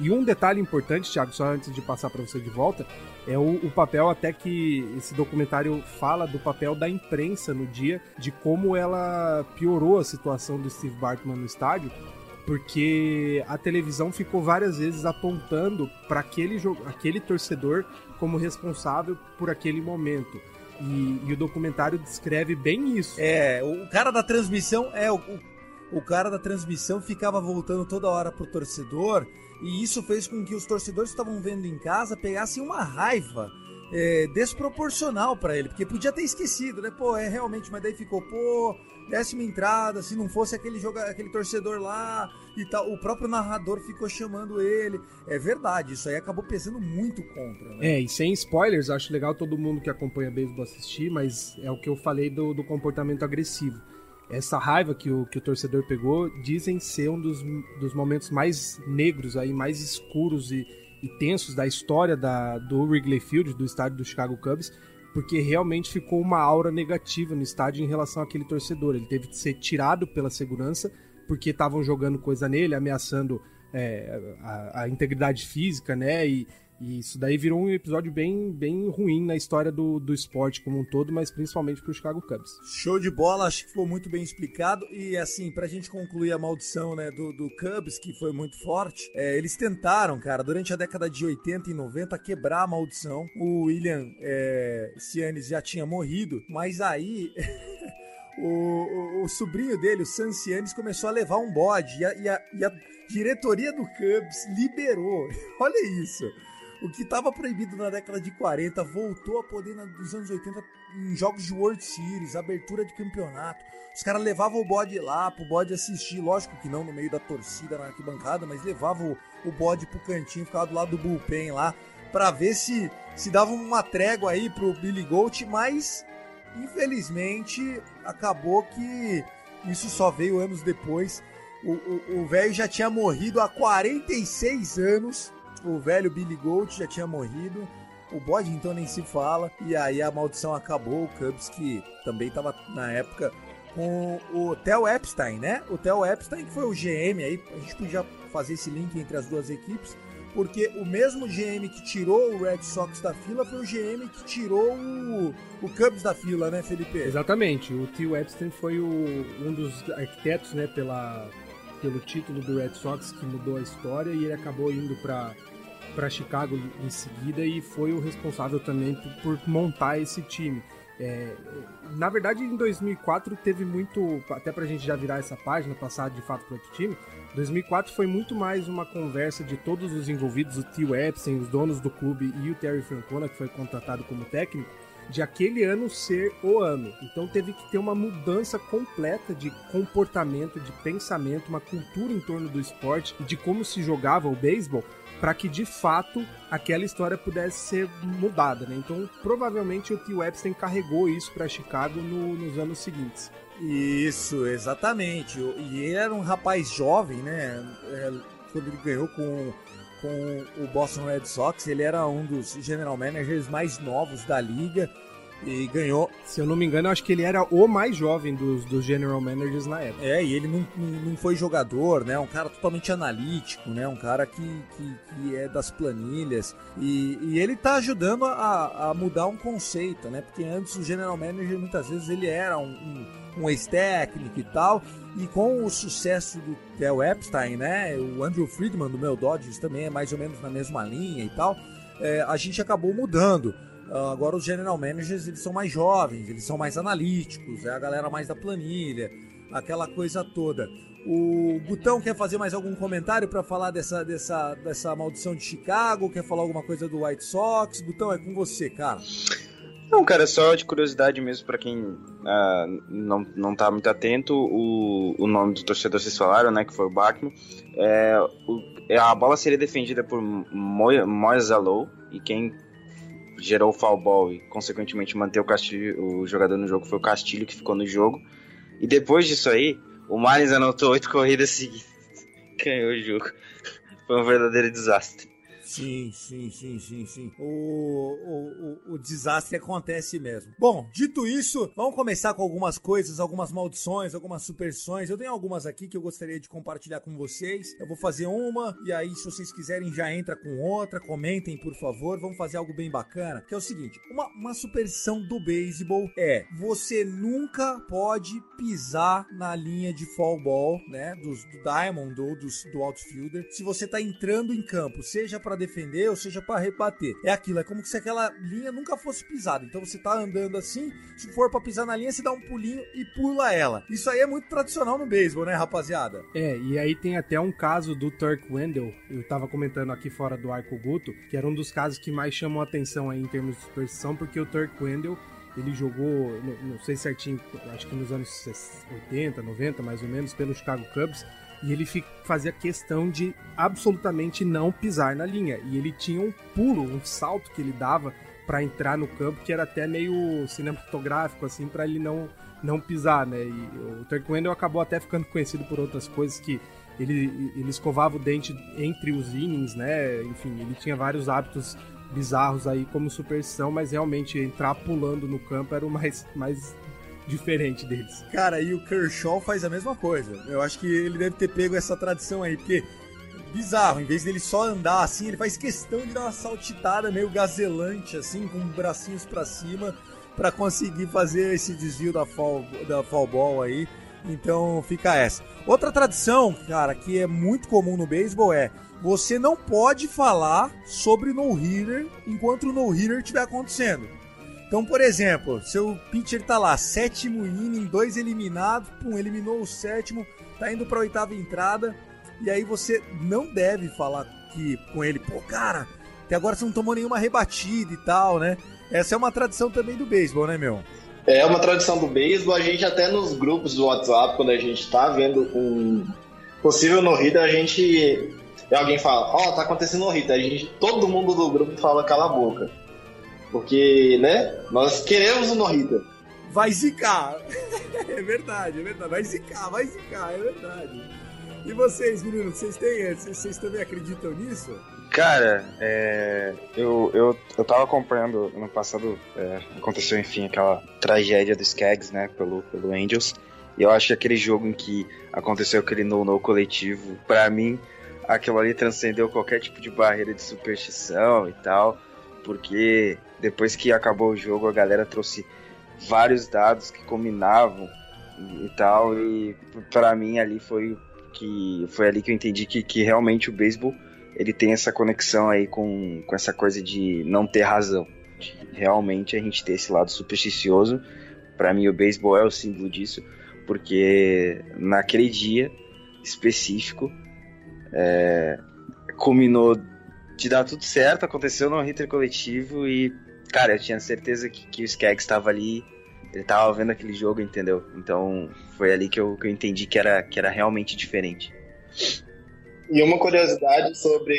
E um detalhe importante, Thiago, só antes de passar para você de volta, é o, o, papel até que esse documentário fala do papel da imprensa no dia, de como ela piorou a situação do Steve Bartman no estádio, porque a televisão ficou várias vezes apontando para aquele, aquele torcedor como responsável por aquele momento. E, e, o documentário descreve bem isso. É, o cara da transmissão é o, o, o cara da transmissão ficava voltando toda hora pro torcedor e isso fez com que os torcedores que estavam vendo em casa pegassem uma raiva é, desproporcional para ele, porque podia ter esquecido, né? Pô, é realmente, mas daí ficou, pô, décima entrada, se não fosse aquele joga, aquele torcedor lá e tal, o próprio narrador ficou chamando ele. É verdade, isso aí acabou pesando muito contra. Né? É, e sem spoilers, acho legal todo mundo que acompanha beisebol assistir, mas é o que eu falei do, do comportamento agressivo. Essa raiva que o, que o torcedor pegou dizem ser um dos, dos momentos mais negros aí, mais escuros e, e tensos da história da, do Wrigley Field, do estádio do Chicago Cubs, porque realmente ficou uma aura negativa no estádio em relação àquele torcedor. Ele teve que ser tirado pela segurança porque estavam jogando coisa nele, ameaçando é, a, a, integridade física, né? E, e, isso daí virou um episódio bem, bem ruim na história do, do esporte como um todo, mas principalmente pro Chicago Cubs. Show de bola, acho que ficou muito bem explicado. E assim, pra gente concluir a maldição né, do, do Cubs, que foi muito forte, é, eles tentaram, cara, durante a década de 80 e 90, quebrar a maldição. O William é, Cianes já tinha morrido, mas aí. O, o, o, sobrinho dele, o Sancianes, começou a levar um bode e a, e a, e a diretoria do Cubs liberou. Olha isso. O que estava proibido na década de 40 voltou a poder nos anos 80 em jogos de World Series, abertura de campeonato. Os caras levavam o bode lá pro bode assistir, lógico que não no meio da torcida na arquibancada, mas levavam o, o bode pro cantinho, ficava do lado do bullpen lá para ver se se dava uma trégua aí pro Billy Goat, mas infelizmente acabou que isso só veio anos depois. O velho já tinha morrido há 46 anos. O velho Billy Goat já tinha morrido. O bode então nem se fala. E aí a maldição acabou. O Cubs que também estava na época com o Theo Epstein, né? O Theo Epstein que foi o GM aí. A gente podia fazer esse link entre as duas equipes porque o mesmo GM que tirou o Red Sox da fila foi o GM que tirou o, o Cubs da fila, né, Felipe? Exatamente. O Theo Epstein foi o, um dos arquitetos, né, pela, pelo título do Red Sox que mudou a história e ele acabou indo para para Chicago em seguida e foi o responsável também por, por montar esse time. É, na verdade, em 2004 teve muito, até pra gente já virar essa página, passar de fato para outro time, 2004 foi muito mais uma conversa de todos os envolvidos, o Tio Epstein, os donos do clube e o Terry Francona, que foi contratado como técnico, de aquele ano ser o ano. Então teve que ter uma mudança completa de comportamento, de pensamento, uma cultura em torno do esporte e de como se jogava o beisebol para que de fato aquela história pudesse ser mudada, né? Então provavelmente o Tio Epstein carregou isso para Chicago no, nos anos seguintes. Isso, exatamente. E ele era um rapaz jovem, né? É, quando ele ganhou com, com o Boston Red Sox, ele era um dos general managers mais novos da liga e ganhou. Se eu não me engano, eu acho que ele era o mais jovem dos, dos general managers na época. É, e ele não, não foi jogador, né? Um cara totalmente analítico, né? Um cara que, que, que é das planilhas. E, e ele tá ajudando a, a mudar um conceito, né? Porque antes o general manager muitas vezes ele era um, um um ex-técnico e tal. E com o sucesso do Theo Epstein, né? O Andrew Friedman do meu Dodgers também é mais ou menos na mesma linha e tal. É, a gente acabou mudando. Uh, agora os general managers eles são mais jovens, eles são mais analíticos, é a galera mais da planilha, aquela coisa toda. O Gutão quer fazer mais algum comentário para falar dessa, dessa, dessa maldição de Chicago? Quer falar alguma coisa do White Sox? Gutão, é com você, cara. Não, cara, só de curiosidade mesmo para quem uh, não, não tá muito atento, o, o nome do torcedor vocês falaram, né, que foi o Bachman. É, o, é, a bola seria defendida por Moise Alou, e quem gerou o foul ball e, consequentemente, manter o, Castilho, o jogador no jogo foi o Castilho, que ficou no jogo. E depois disso aí, o Marlins anotou oito corridas seguidas. Ganhou o jogo. Foi um verdadeiro desastre. Sim, sim, sim, sim, sim. O, o, o, o, desastre acontece mesmo. Bom, dito isso, vamos começar com algumas coisas, algumas maldições, algumas superstições. Eu tenho algumas aqui que eu gostaria de compartilhar com vocês. Eu vou fazer uma e aí, se vocês quiserem, já entra com outra. Comentem, por favor. Vamos fazer algo bem bacana. Que é o seguinte: uma, uma superstição do beisebol é você nunca pode pisar na linha de fall ball, né? Dos, do Diamond ou dos, do outfielder. Se você tá entrando em campo, seja para defender, ou seja para rebater. É aquilo, é como se aquela linha nunca fosse pisada. Então você tá andando assim, se for para pisar na linha, você dá um pulinho e pula ela. Isso aí é muito tradicional no beisebol, né, rapaziada? É, e aí tem até um caso do Turk Wendell, eu tava comentando aqui fora do Arco Guto, que era um dos casos que mais chamam a atenção aí em termos de superstição, porque o Turk Wendell ele jogou, não, sei certinho, acho que nos anos 80, 90 mais ou menos, pelo Chicago Cubs. E ele fazia questão de absolutamente não pisar na linha. E ele tinha um pulo, um salto que ele dava para entrar no campo que era até meio cinematográfico, assim, para ele não, não pisar, né? E o Turk Wendell acabou até ficando conhecido por outras coisas que ele, ele escovava o dente entre os innings, né? Enfim, ele tinha vários hábitos bizarros aí como superstição, mas realmente entrar pulando no campo era o mais, mais diferente deles. Cara, e o Kershaw faz a mesma coisa. Eu acho que ele deve ter pego essa tradição aí, porque bizarro, em vez dele só andar assim, ele faz questão de dar uma saltitada meio gazelante assim, com bracinhos para cima, para conseguir fazer esse desvio da fall, da fall ball aí. Então fica essa. Outra tradição, cara, que é muito comum no beisebol é você não pode falar sobre no-hitter enquanto o no-hitter estiver acontecendo. Então, por exemplo, seu pitcher tá lá, sétimo inning, dois eliminados, pum, eliminou o sétimo, tá indo pra oitava entrada, e aí você não deve falar que, com ele, pô, cara, até agora você não tomou nenhuma rebatida e tal, né? Essa é uma tradição também do beisebol, né, meu? É uma tradição do beisebol, a gente até nos grupos do WhatsApp, quando a gente tá vendo um possível no a gente alguém fala, ó, tá acontecendo no Rita, a gente, todo mundo do grupo fala cala a boca. Porque, né, nós queremos o Norrita. Vai zicar. é verdade, é verdade. Vai zicar, vai zicar, é verdade. E vocês, meninos, vocês têm, vocês, vocês também acreditam nisso? Cara, é, eu, eu, eu tava acompanhando ano passado, é, aconteceu enfim aquela tragédia dos Skags, né, pelo, pelo Angels. E eu acho que aquele jogo em que aconteceu aquele no-no coletivo, pra mim, aquilo ali transcendeu qualquer tipo de barreira de superstição e tal, porque depois que acabou o jogo a galera trouxe vários dados que combinavam e, tal, e para mim ali foi que foi ali que eu entendi que, que realmente o beisebol ele tem essa conexão aí com, com essa coisa de não ter razão. De realmente a gente ter esse lado supersticioso. Para mim, o beisebol é o símbolo disso, porque naquele dia específico é, culminou de dar tudo certo, aconteceu no hitter coletivo e, cara, eu tinha certeza que, que o Skaggs estava ali, ele tava vendo aquele jogo, entendeu? Então foi ali que eu, que eu entendi que era, que era realmente diferente. E uma curiosidade sobre,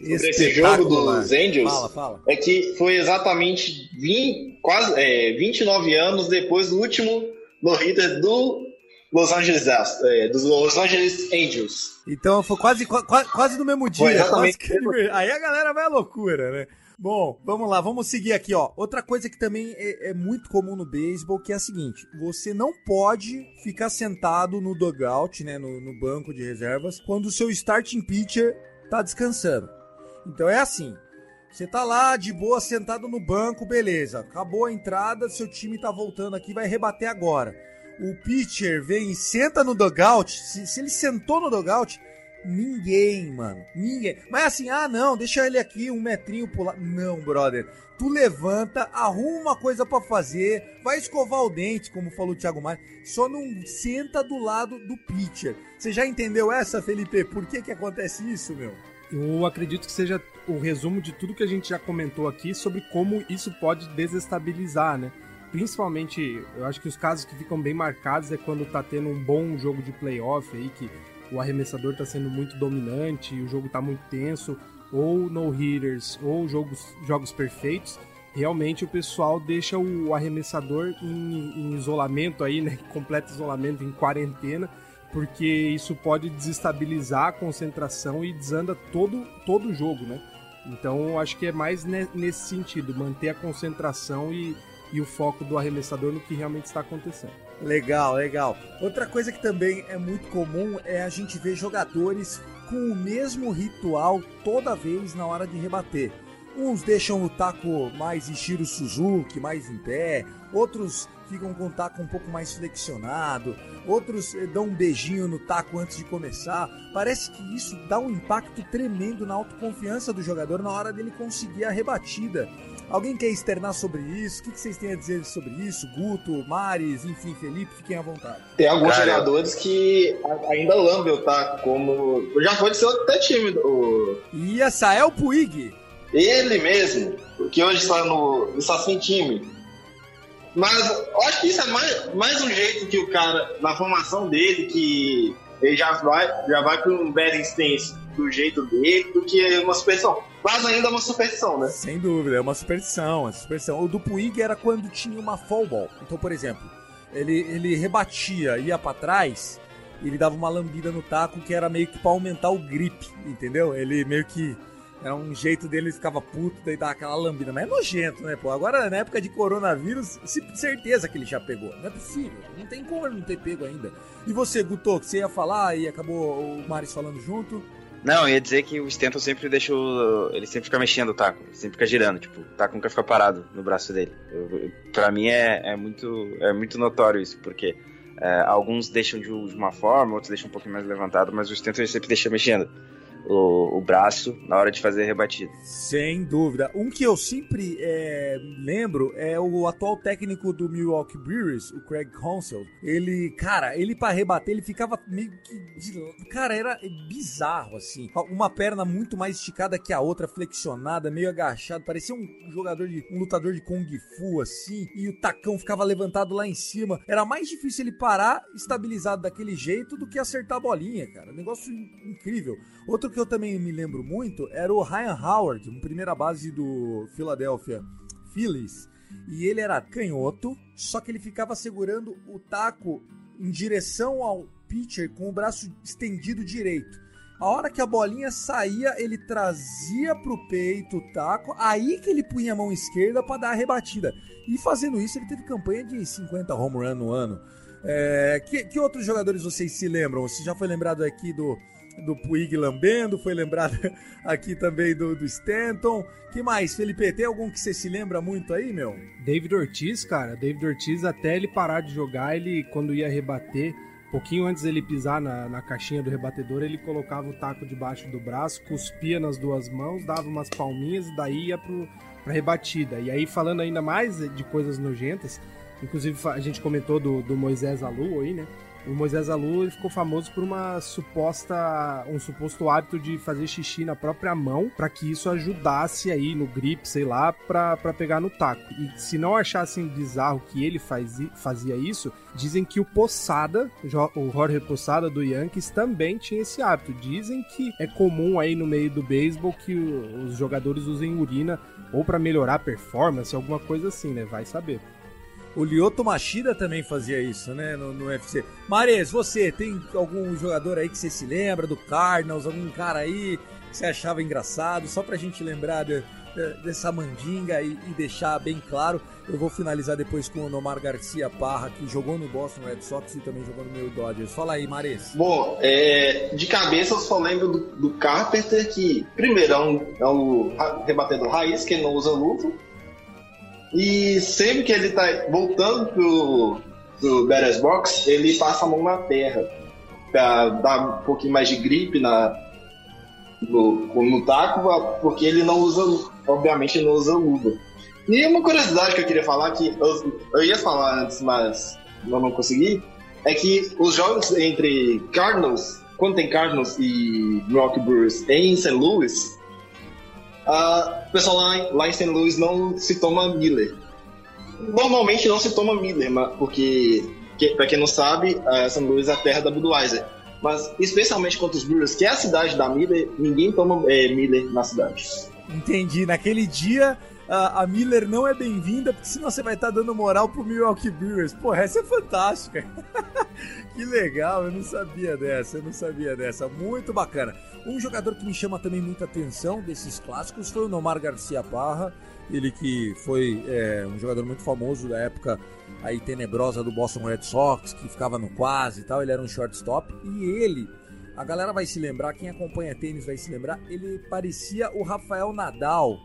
sobre esse jogo dos Angels Fala, fala. é que foi exatamente 20, quase, é, 29 anos depois do último no-hitter do Los Angeles, é, dos Los Angeles Angels. Então foi quase, qua- qua- quase no mesmo dia. Foi exatamente. quase que- Aí a galera vai à loucura, né? Bom, vamos lá, vamos seguir aqui, ó. Outra coisa que também é, é muito comum no beisebol, que é a seguinte: você não pode ficar sentado no dugout, né, no, no banco de reservas, quando o seu starting pitcher tá descansando. Então é assim: você tá lá de boa, sentado no banco, beleza. Acabou a entrada, seu time tá voltando aqui, vai rebater agora. O pitcher vem e senta no dugout. Se, se ele sentou no dugout, ninguém, mano. Ninguém. Mas assim, ah não, deixa ele aqui um metrinho pular. Não, brother. Tu levanta, arruma uma coisa pra fazer, vai escovar o dente, como falou o Thiago Maia. Só não senta do lado do pitcher. Você já entendeu essa, Felipe? Por que que acontece isso, meu? Eu acredito que seja o resumo de tudo que a gente já comentou aqui sobre como isso pode desestabilizar, né? Principalmente, eu acho que os casos que ficam bem marcados é quando tá tendo um bom jogo de playoff aí, que o arremessador tá sendo muito dominante, o jogo tá muito tenso, ou no-hitters, ou jogos, jogos perfeitos. Realmente o pessoal deixa o arremessador em, em isolamento aí, né? Completo isolamento, em quarentena, porque isso pode desestabilizar a concentração e desanda todo, todo o jogo, né? Então acho que é mais ne- nesse sentido, manter a concentração e, e o foco do arremessador no que realmente está acontecendo. Legal, legal. Outra coisa que também é muito comum é a gente ver jogadores com o mesmo ritual toda vez na hora de rebater. Uns deixam o taco mais estilo Suzuki, mais em pé, outros ficam com o taco um pouco mais flexionado, outros eh, dão um beijinho no taco antes de começar. Parece que isso dá um impacto tremendo na autoconfiança do jogador na hora dele conseguir a rebatida. Alguém quer externar sobre isso? O que que vocês têm a dizer sobre isso? Guto, Maris, enfim, Felipe, fiquem à vontade. Tem alguns Cara, jogadores que ainda lambem o taco, como. Já foi de seu até time, o, E a Sael Puig. ele mesmo, que hoje está no. está sem time. Mas eu acho que isso é mais, mais um jeito que o cara, na formação dele, que ele já vai, já vai para um batting stance do jeito dele, do que uma superstição. Mas ainda é uma superstição, né? Sem dúvida, é uma superstição, é uma superstição. O do Puig era quando tinha uma fall ball. Então, por exemplo, ele, ele rebatia, ia pra trás, ele dava uma lambida no taco que era meio que pra aumentar o grip, entendeu? Ele meio que era um jeito dele, ele ficava puto, daí dava aquela lambida. Mas é nojento, né, pô? Agora, na época de coronavírus, certeza que ele já pegou. Não é possível. Não tem como ele não ter pego ainda. E você, Guto, que você ia falar e acabou o Maris falando junto? Não, ia dizer que o Stanton sempre deixa o. Ele sempre fica mexendo o taco, sempre fica girando, tipo, o taco nunca fica parado no braço dele. Eu, pra mim é, é, muito, é muito notório isso, porque é, alguns deixam de, de uma forma, outros deixam um pouquinho mais levantado, mas o Stanton sempre deixa mexendo o, o braço na hora de fazer a rebatida. Sem dúvida. Um que eu sempre é, lembro é o atual técnico do Milwaukee Brewers, o Craig Counsell. Ele, cara, ele para rebater, ele ficava meio que. de- cara, era bizarro, assim. Uma perna muito mais esticada que a outra, flexionada, meio agachado. Parecia um jogador de. um lutador de Kung Fu, assim. E o tacão ficava levantado lá em cima. Era mais difícil ele parar estabilizado daquele jeito do que acertar a bolinha, cara. Negócio in- incrível. Outro que eu também me lembro muito era o Ryan Howard, um primeira base do Philadelphia Phillies. E ele era canhoto, só que ele ficava segurando o taco em direção ao pitcher com o braço estendido direito. A hora que a bolinha saía, ele trazia pro peito o taco, aí que ele punha a mão esquerda para dar a rebatida. E fazendo isso, ele teve campanha de 50 home run no ano. É, que, que outros jogadores vocês se lembram? Você já foi lembrado aqui do, do Puig lambendo, foi lembrado aqui também do, do Stanton. que mais, Felipe? Tem algum que você se lembra muito aí, meu? David Ortiz, cara. David Ortiz, até ele parar de jogar, ele, quando ia rebater, pouquinho antes dele pisar na, na caixinha do rebatedor, ele colocava o taco debaixo do braço, cuspia nas duas mãos, dava umas palminhas e daí ia pro, pra rebatida. E aí, falando ainda mais de coisas nojentas, inclusive a gente comentou do, do Moisés Alu aí, né? O Moisés Alu ficou famoso por uma suposta um suposto hábito de fazer xixi na própria mão para que isso ajudasse aí no grip, sei lá, para pegar no taco. E se não achassem bizarro que ele faz, fazia isso, dizem que o Poçada, o Jorge Poçada do Yankees também tinha esse hábito. Dizem que é comum aí no meio do beisebol que os jogadores usem urina ou para melhorar a performance, alguma coisa assim, né? Vai saber. O Lyoto Machida também fazia isso, né, no, no UFC. Mares, você tem algum jogador aí que você se lembra do Cardinals, algum cara aí que você achava engraçado, só pra gente lembrar de, de, dessa mandinga e, e, deixar bem claro. Eu vou finalizar depois com o Nomar Garcia Parra, que jogou no Boston Red Sox e também jogou no meu Dodgers. Fala aí, Mares. Bom, é, de cabeça eu só lembro do, do Carpenter, que primeiro é um, é um raiz, que não usa luva e sempre que ele tá voltando pro, pro Badass Box, ele passa a mão na terra. Pra dar um pouquinho mais de gripe na, no, no taco, porque ele não usa, obviamente, não usa luva. E uma curiosidade que eu queria falar, que eu, eu ia falar antes, mas eu não consegui, é que os jogos entre Cardinals, quando tem Cardinals e Milwaukee Brewers em St. Louis, O pessoal lá, lá em St. Louis não se toma Miller. Normalmente não se toma Miller, porque, que, pra quem não sabe, uh, St. Louis é a terra da Budweiser. Mas, especialmente contra os Brewers, que é a cidade da Miller, ninguém toma é, Miller na cidade. Entendi. Naquele dia, a, a Miller não é bem-vinda, porque senão você vai estar tá dando moral pro Milwaukee Brewers. Porra, essa é fantástica. que legal, eu não sabia dessa, eu não sabia dessa. Muito bacana. Um jogador que me chama também muita atenção desses clássicos foi o Nomar Garcia Parra. Ele que foi é, um jogador muito famoso da época aí tenebrosa do Boston Red Sox, que ficava no quase e tal. Ele era um shortstop. E ele, a galera vai se lembrar, quem acompanha tênis vai se lembrar, ele parecia o Rafael Nadal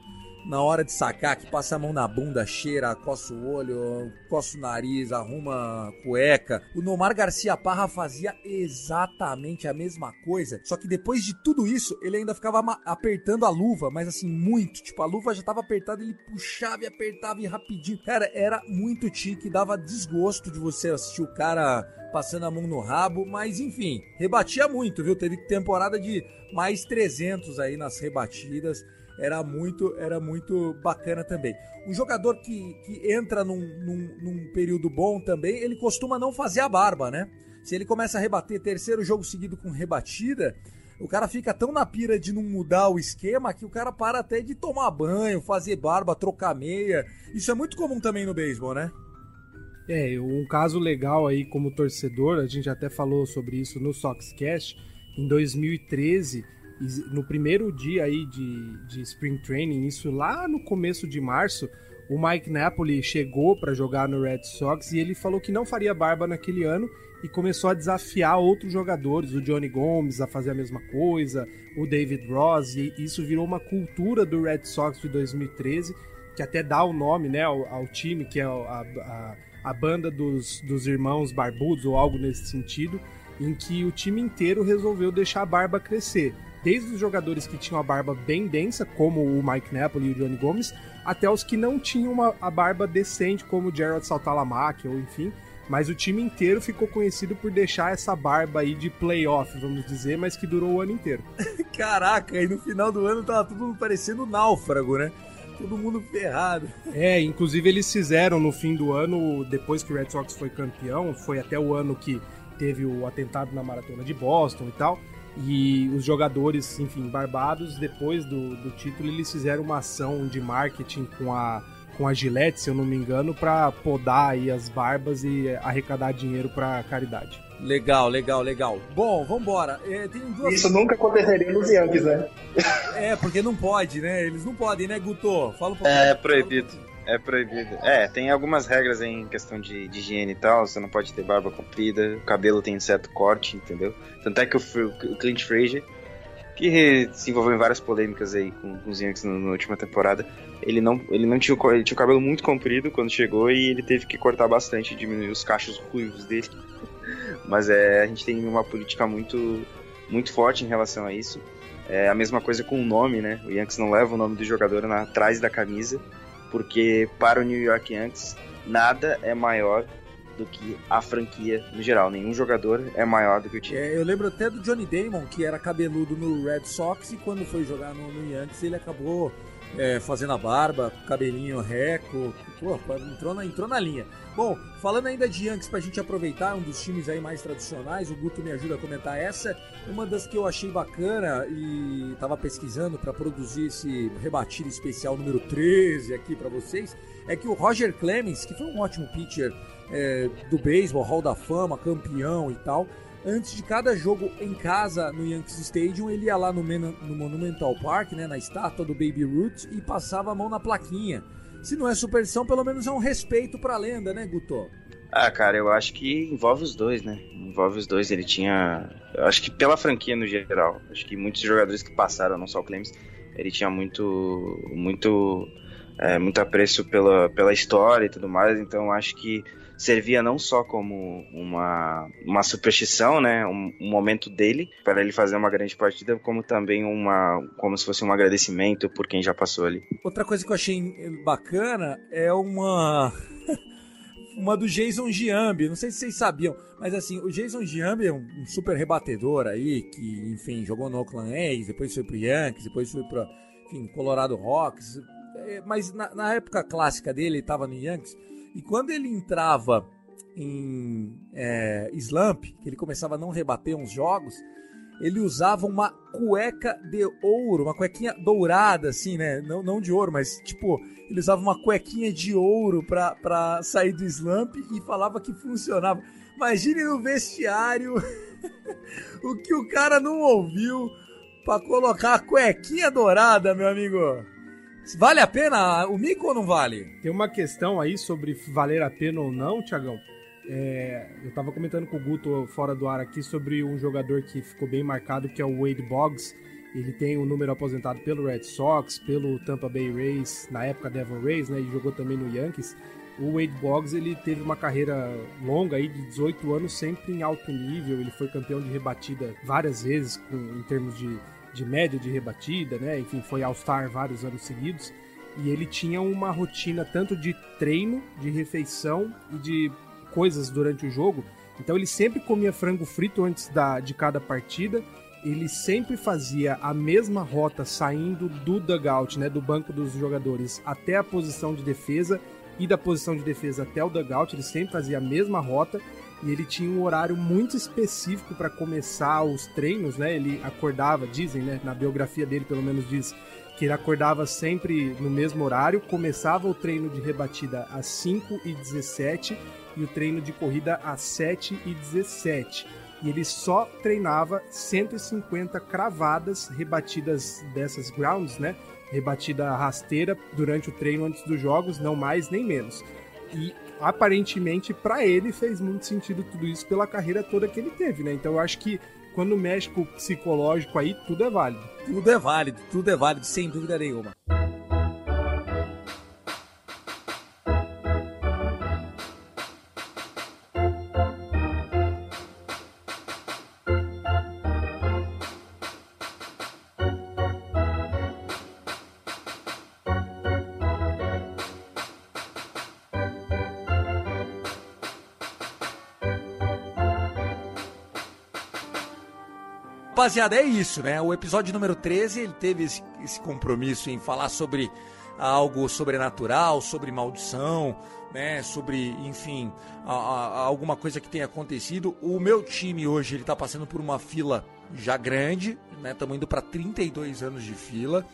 na hora de sacar, que passa a mão na bunda, cheira, coça o olho, coça o nariz, arruma cueca. O Nomar Garcia Parra fazia exatamente a mesma coisa, só que depois de tudo isso, ele ainda ficava apertando a luva, mas assim, muito. Tipo, a luva já tava apertada, ele puxava e apertava e rapidinho. Cara, era muito tique, dava desgosto de você assistir o cara passando a mão no rabo, mas enfim, rebatia muito, viu? Teve temporada de mais 300 aí nas rebatidas era muito, era muito bacana também. Um jogador que, que entra num, num, num período bom também, ele costuma não fazer a barba, né? Se ele começa a rebater terceiro jogo seguido com rebatida, o cara fica tão na pira de não mudar o esquema que o cara para até de tomar banho, fazer barba, trocar meia. Isso é muito comum também no beisebol, né? É, um caso legal aí como torcedor, a gente até falou sobre isso no Soxcast, em 2013 no primeiro dia aí de, de Spring Training, isso lá no começo de março, o Mike Napoli chegou para jogar no Red Sox e ele falou que não faria barba naquele ano e começou a desafiar outros jogadores, o Johnny Gomes a fazer a mesma coisa, o David Ross, e isso virou uma cultura do Red Sox de 2013, que até dá o nome né, ao, ao time, que é a, a, a banda dos, dos irmãos barbudos ou algo nesse sentido, em que o time inteiro resolveu deixar a barba crescer desde os jogadores que tinham a barba bem densa, como o Mike Napoli e o Johnny Gomes, até os que não tinham uma, a barba decente, como o Gerald Saltalamacchi, ou enfim. Mas o time inteiro ficou conhecido por deixar essa barba aí de playoff, vamos dizer, mas que durou o ano inteiro. Caraca, e no final do ano tava tudo parecendo náufrago, né? todo mundo ferrado. É, inclusive eles fizeram no fim do ano, depois que o Red Sox foi campeão, foi até o ano que teve o atentado na maratona de Boston e tal E os jogadores, enfim, barbados, depois do, do título, eles fizeram uma ação de marketing com a, com a Gillette, se eu não me engano, para podar aí as barbas e arrecadar dinheiro para caridade. Legal, legal, legal. Bom, vambora. É, tem duas... Isso nunca aconteceria nos Yankees, né? É, porque não pode, né? Eles não podem, né, Guto? Fala um pouco. É proibido. É proibido. É, tem algumas regras em questão de, de higiene e tal. Você não pode ter barba comprida, o cabelo tem certo corte, entendeu? Tanto é que o, o Clint Frazier, que se envolveu em várias polêmicas aí com, com os Yankees na, na, última temporada, ele não, ele não tinha, ele tinha o cabelo muito comprido quando chegou e ele teve que cortar bastante, diminuir os cachos ruivos dele. Mas é, a gente tem uma política muito, muito forte em relação a isso. É a mesma coisa com o nome, né? O Yankees não leva o nome do jogador na, atrás da camisa porque para o New York Yankees nada é maior do que a franquia no geral. Nenhum jogador é maior do que o time. É, eu lembro até do Johnny Damon, que era cabeludo no Red Sox e quando foi jogar no, no Yankees ele acabou é, fazendo a barba, cabelinho reco. Pô, entrou na, entrou na linha. Bom, falando ainda de Yankees pra gente aproveitar, um dos times aí mais tradicionais, o Guto me ajuda a comentar essa, uma das que eu achei bacana e tava pesquisando para produzir esse rebatido especial número 13 aqui para vocês, é que o Roger Clemens, que foi um ótimo pitcher é, do beisebol, Hall da Fama, campeão e tal, antes de cada jogo em casa no Yankees Stadium, ele ia lá no, no Monumental Park, né, na estátua do Baby Ruth e passava a mão na plaquinha se não é superstição, pelo menos é um respeito pra lenda, né, Guto? Ah, cara, eu acho que envolve os dois, né? Envolve os dois. Ele tinha. Eu acho que pela franquia no geral. Acho que muitos jogadores que passaram, não só o Clemens, ele tinha muito. muito. É, muito apreço pela, pela história e tudo mais. Então acho que servia não só como uma, uma superstição, né, um, um, momento dele para ele fazer uma grande partida, como também uma como se fosse um agradecimento por quem já passou ali. Outra coisa que eu achei bacana é uma uma do Jason Giambi, não sei se vocês sabiam, mas assim, o Jason Giambi é um, super rebatedor aí, que, enfim, jogou no Oakland A's, depois foi pro Yankees, depois foi para enfim, Colorado Rocks, é, mas na, na época clássica dele, ele tava no Yankees, e quando ele entrava em é, slump, que ele começava a não rebater uns jogos, ele usava uma cueca de ouro, uma cuequinha dourada, assim, né? Não, não de ouro, mas tipo, ele usava uma cuequinha de ouro pra, pra sair do slump e falava que funcionava. Imagine no vestiário o que o cara não ouviu pra colocar a cuequinha dourada, meu amigo. Vale a pena o mico ou não vale? Tem uma questão aí sobre valer a pena ou não, Tiagão. É, eu tava comentando com o Guto fora do ar aqui sobre um jogador que ficou bem marcado, que é o Wade Boggs. Ele tem o um número aposentado pelo Red Sox, pelo Tampa Bay Rays, na época Devon Rays, né? E jogou também no Yankees. O Wade Boggs ele teve uma carreira longa aí de 18 anos, sempre em alto nível. Ele foi campeão de rebatida várias vezes com, em termos de de média de rebatida, né? Enfim, foi All-Star vários anos seguidos. E ele tinha uma rotina tanto de treino, de refeição e de coisas durante o jogo. Então ele sempre comia frango frito antes da, de cada partida. Ele sempre fazia a mesma rota saindo do dugout, né, do banco dos jogadores, até a posição de defesa e da posição de defesa até o dugout. Ele sempre fazia a mesma rota e ele tinha um horário muito específico para começar os treinos, né? Ele acordava, dizem, né? Na biografia dele, pelo menos diz que ele acordava sempre no mesmo horário, começava o treino de rebatida às 5 e 17 e o treino de corrida às 7 e 17. E ele só treinava 150 cravadas rebatidas dessas grounds, né? Rebatida rasteira durante o treino antes dos jogos, não mais nem menos. E aparentemente para ele fez muito sentido tudo isso pela carreira toda que ele teve, né? Então eu acho que quando mexe com o psicológico aí, tudo é válido. Tudo é válido, tudo é válido, sem dúvida nenhuma. Rapaziada, é isso, né? O episódio número 13, ele teve esse, esse, compromisso em falar sobre algo sobrenatural, sobre maldição, né, sobre, enfim, a, a, alguma coisa que tenha acontecido. O meu time hoje ele está passando por uma fila já grande, né? Estamos indo para 32 anos de fila.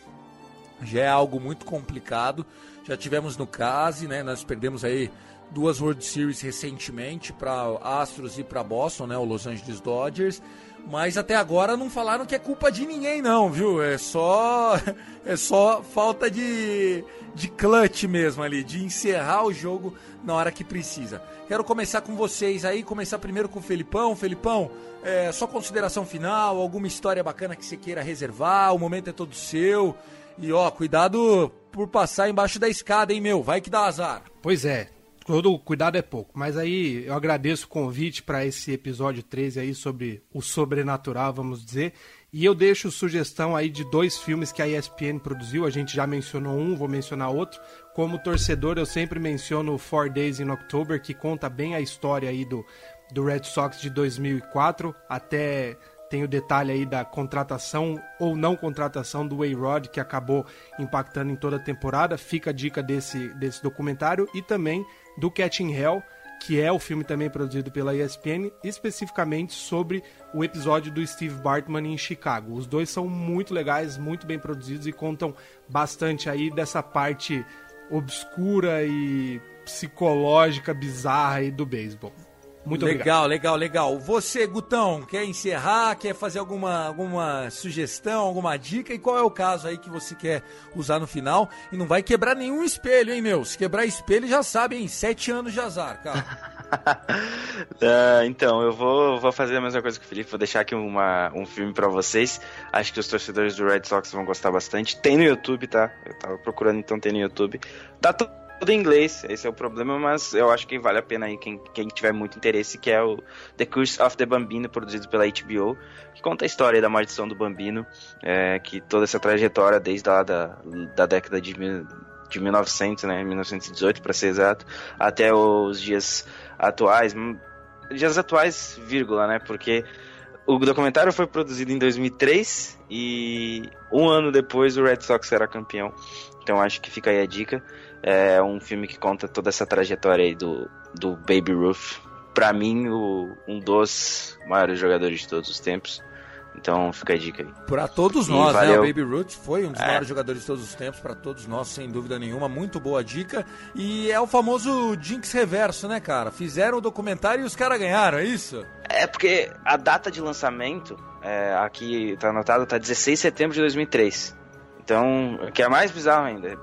Já é algo muito complicado. Já tivemos no case, né? Nós perdemos aí duas World Series recentemente para Astros e para Boston, né? O Los Angeles Dodgers. Mas até agora não falaram que é culpa de ninguém, não, viu? É só é só falta de, de clutch mesmo ali, de encerrar o jogo na hora que precisa. Quero começar com vocês aí, começar primeiro com o Felipão. Felipão, é, sua consideração final, alguma história bacana que você queira reservar, o momento é todo seu. E ó, cuidado por passar embaixo da escada, hein, meu? Vai que dá azar. Pois é, todo cuidado é pouco. Mas aí eu agradeço o convite para esse episódio 13 aí sobre o sobrenatural, vamos dizer. E eu deixo sugestão aí de dois filmes que a ESPN produziu. A gente já mencionou um, vou mencionar outro. Como torcedor, eu sempre menciono Four Days in October, que conta bem a história aí do, do Red Sox de 2004 até tem o detalhe aí da contratação ou não contratação do A-Rod, que acabou impactando em toda a temporada. Fica a dica desse, desse documentário e também do Catching Hell, que é o filme também produzido pela ESPN, especificamente sobre o episódio do Steve Bartman em Chicago. Os dois são muito legais, muito bem produzidos e contam bastante aí dessa parte obscura e psicológica bizarra aí do beisebol. Muito legal, obrigado. legal, legal. Você, Gutão, quer encerrar? Quer fazer alguma, alguma sugestão, alguma dica? E qual é o caso aí que você quer usar no final? E não vai quebrar nenhum espelho, hein, meu? Se quebrar espelho, já sabe, hein? Sete anos de azar, cara. uh, então, eu vou, vou fazer a mesma coisa que o Felipe, vou deixar aqui uma, um filme para vocês. Acho que os torcedores do Red Sox vão gostar bastante. Tem no YouTube, tá? Eu tava procurando, então tem no YouTube. Tá tudo em inglês, esse é o problema, mas eu acho que vale a pena aí quem, quem tiver muito interesse, que é o The Curse of the Bambino, produzido pela HBO, que conta a história da maldição do Bambino, é, que toda essa trajetória desde lá da, da década de, de 1900, né, 1918 para ser exato, até os dias atuais, dias atuais, vírgula, né, porque o documentário foi produzido em 2003 e um ano depois o Red Sox era campeão. Então acho que fica aí a dica. É um filme que conta toda essa trajetória aí do, do Baby Ruth. Pra mim, o, um dos maiores jogadores de todos os tempos. Então fica a dica aí. Pra todos nós, né? O Baby Ruth foi um dos é. maiores jogadores de todos os tempos, para todos nós, sem dúvida nenhuma. Muito boa dica. E é o famoso Jinx Reverso, né, cara? Fizeram o documentário e os caras ganharam, é isso? É porque a data de lançamento, é, aqui tá anotado, tá 16 de setembro de 2003. Então, o que é mais bizarro ainda,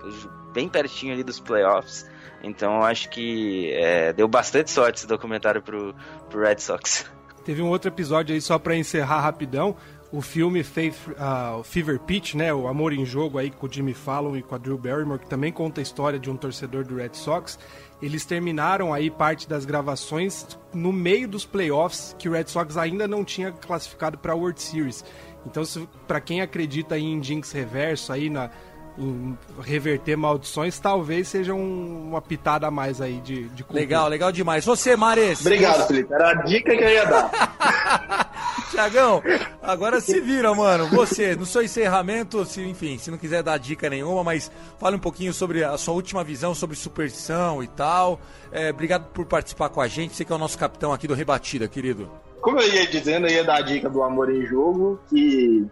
bem pertinho ali dos playoffs. Então, eu acho que é, deu bastante sorte esse documentário pro, pro Red Sox. Teve um outro episódio aí só para encerrar rapidão. O filme Faith, uh, Fever Pitch, né, o Amor em Jogo aí com o Jimmy Fallon e com a Drew Barrymore, que também conta a história de um torcedor do Red Sox. Eles terminaram aí parte das gravações no meio dos playoffs, que o Red Sox ainda não tinha classificado para a World Series. Então, para quem acredita em Jinx Reverso aí na reverter maldições, talvez seja um, uma pitada a mais aí de, de Legal, legal demais. Você, Mares. Obrigado, Felipe. Era a dica que eu ia dar. Tiagão, agora se vira, mano. Você, no seu encerramento, se, enfim, se não quiser dar dica nenhuma, mas fale um pouquinho sobre a sua última visão sobre superstição e tal. É, obrigado por participar com a gente. Você que é o nosso capitão aqui do Rebatida, querido. Como eu ia dizendo, eu ia dar a dica do Amor em Jogo, que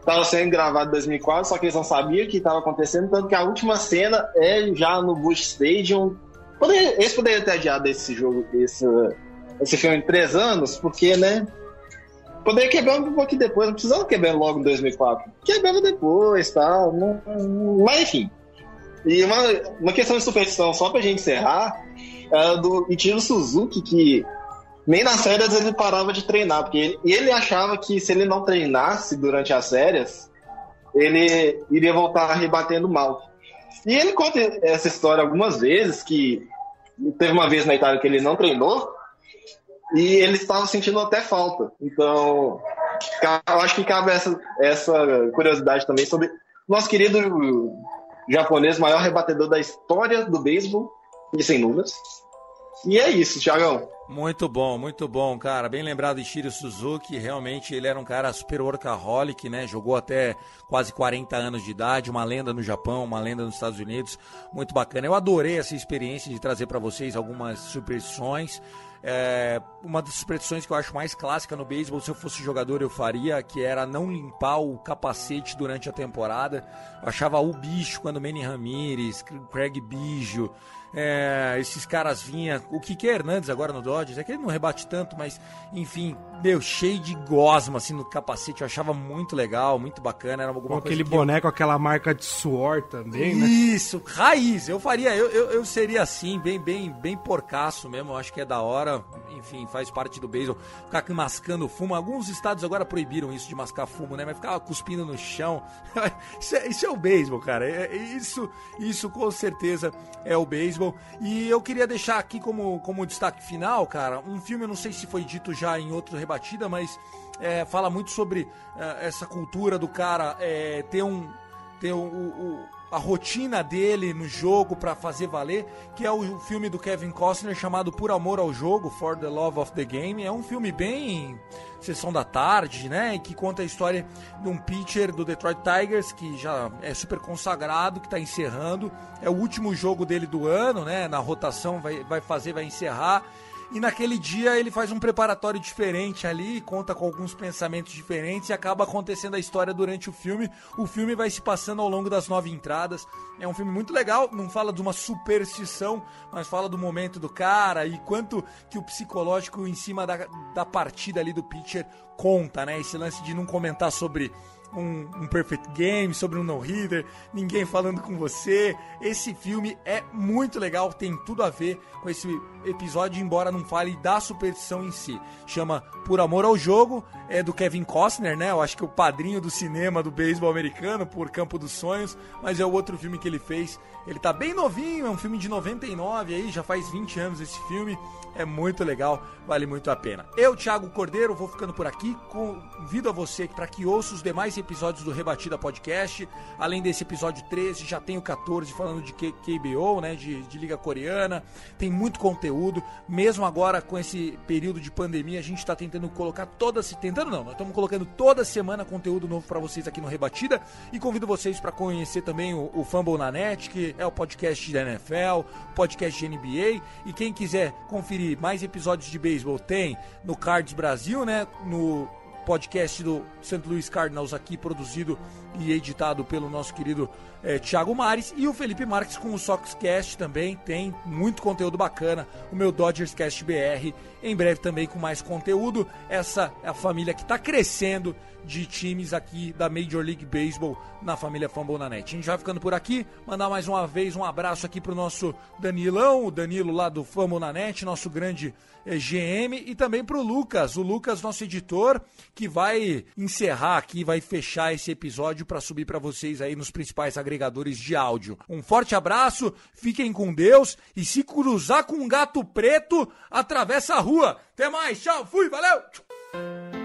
estava sendo gravado em 2004, só que eles não sabiam que estava acontecendo, tanto que a última cena é já no Bush Stadium. Poderia, eles poderiam ter adiado esse jogo, esse, esse filme em três anos, porque, né? Poderia quebrar um pouquinho depois, não precisava quebrar logo em 2004. Quebrava depois, tal. Mas enfim. E uma, uma questão de superstição, só pra gente encerrar, é do Ichiro Suzuki, que nem nas férias ele parava de treinar, porque ele, ele achava que se ele não treinasse durante as férias, ele iria voltar rebatendo mal. E ele conta essa história algumas vezes, que teve uma vez na Itália que ele não treinou, e ele estava sentindo até falta. Então, eu acho que cabe essa, essa curiosidade também sobre nosso querido japonês, maior rebatedor da história do beisebol, e sem dúvidas. E é isso, Thiagão. Muito bom, muito bom, cara. Bem lembrado de Shiro Suzuki. Realmente ele era um cara super workaholic, né? Jogou até quase 40 anos de idade, uma lenda no Japão, uma lenda nos Estados Unidos. Muito bacana. Eu adorei essa experiência de trazer para vocês algumas superstições. É, uma das superstições que eu acho mais clássica no beisebol, se eu fosse jogador, eu faria, que era não limpar o capacete durante a temporada. Eu achava o bicho quando Manny Ramirez, Craig Biggio, é, esses caras vinham. O Kike Hernandes agora no Dodgers, é que ele não rebate tanto, mas enfim, meu, cheio de gosma assim no capacete. Eu achava muito legal, muito bacana. Era alguma com aquele boneco, eu... aquela marca de suor também, né? Isso, raiz. Eu faria, eu, eu, eu, seria assim, bem, bem, bem porcaço mesmo. Eu acho que é da hora. Enfim, faz parte do beisebol. Ficar mascando fumo. Alguns estados agora proibiram isso de mascar fumo, né? Mas ficava cuspindo no chão. isso, é, isso é o beisebol, cara. É, isso, isso com certeza é o beisebol beisebol. E eu queria deixar aqui como, como destaque final, cara, um filme, eu não sei se foi dito já em outro rebatida, mas é, fala muito sobre é, essa cultura do cara é, ter um. ter o, o a rotina dele no jogo para fazer valer, que é o filme do Kevin Costner chamado Por Amor ao Jogo, For the Love of the Game. É um filme bem sessão da tarde, né, que conta a história de um pitcher do Detroit Tigers que já é super consagrado, que está encerrando. É o último jogo dele do ano, né, na rotação vai, vai fazer, vai encerrar e naquele dia ele faz um preparatório diferente ali, conta com alguns pensamentos diferentes e acaba acontecendo a história durante o filme. O filme vai se passando ao longo das nove entradas. É um filme muito legal, não fala de uma superstição, mas fala do momento do cara e quanto que o psicológico em cima da, da partida ali do pitcher conta, né? Esse lance de não comentar sobre um, um perfect game, sobre um no-hitter, ninguém falando com você. Esse filme é muito legal, tem tudo a ver com esse episódio, embora não fale da superstição em si. Chama Por Amor ao Jogo, é do Kevin Costner, né? Eu acho que é o padrinho do cinema do beisebol americano, por Campo dos Sonhos, mas é o outro filme que ele fez. Ele tá bem novinho, é um filme de 99 aí, já faz 20 anos esse filme. É muito legal, vale muito a pena. Eu, Thiago Cordeiro, vou ficando por aqui. Convido a você para que ouça os demais episódios do Rebatida Podcast. Além desse episódio 13, já tenho 14 falando de KBO, né? De, de Liga Coreana. Tem muito conteúdo. Mesmo agora com esse período de pandemia, a gente está tentando colocar toda se tentando não, nós estamos colocando toda semana conteúdo novo para vocês aqui no Rebatida e convido vocês para conhecer também o, o Fumble na Net, que é o podcast da NFL, o podcast de NBA e quem quiser conferir mais episódios de beisebol tem no Cards Brasil, né? No podcast do St. Louis Cardinals aqui produzido e editado pelo nosso querido é, Thiago Mares e o Felipe Marques com o Soxcast também tem muito conteúdo bacana. O meu Dodgers Cast BR em breve também com mais conteúdo. Essa é a família que está crescendo de times aqui da Major League Baseball na família Fambonanet. A gente vai ficando por aqui, mandar mais uma vez um abraço aqui pro nosso Danilão, o Danilo lá do Fambonanet, nosso grande eh, GM, e também pro Lucas, o Lucas, nosso editor, que vai encerrar aqui, vai fechar esse episódio para subir para vocês aí nos principais agregadores de áudio. Um forte abraço, fiquem com Deus e se cruzar com um gato preto, atravessa a rua. Até mais, tchau, fui, valeu!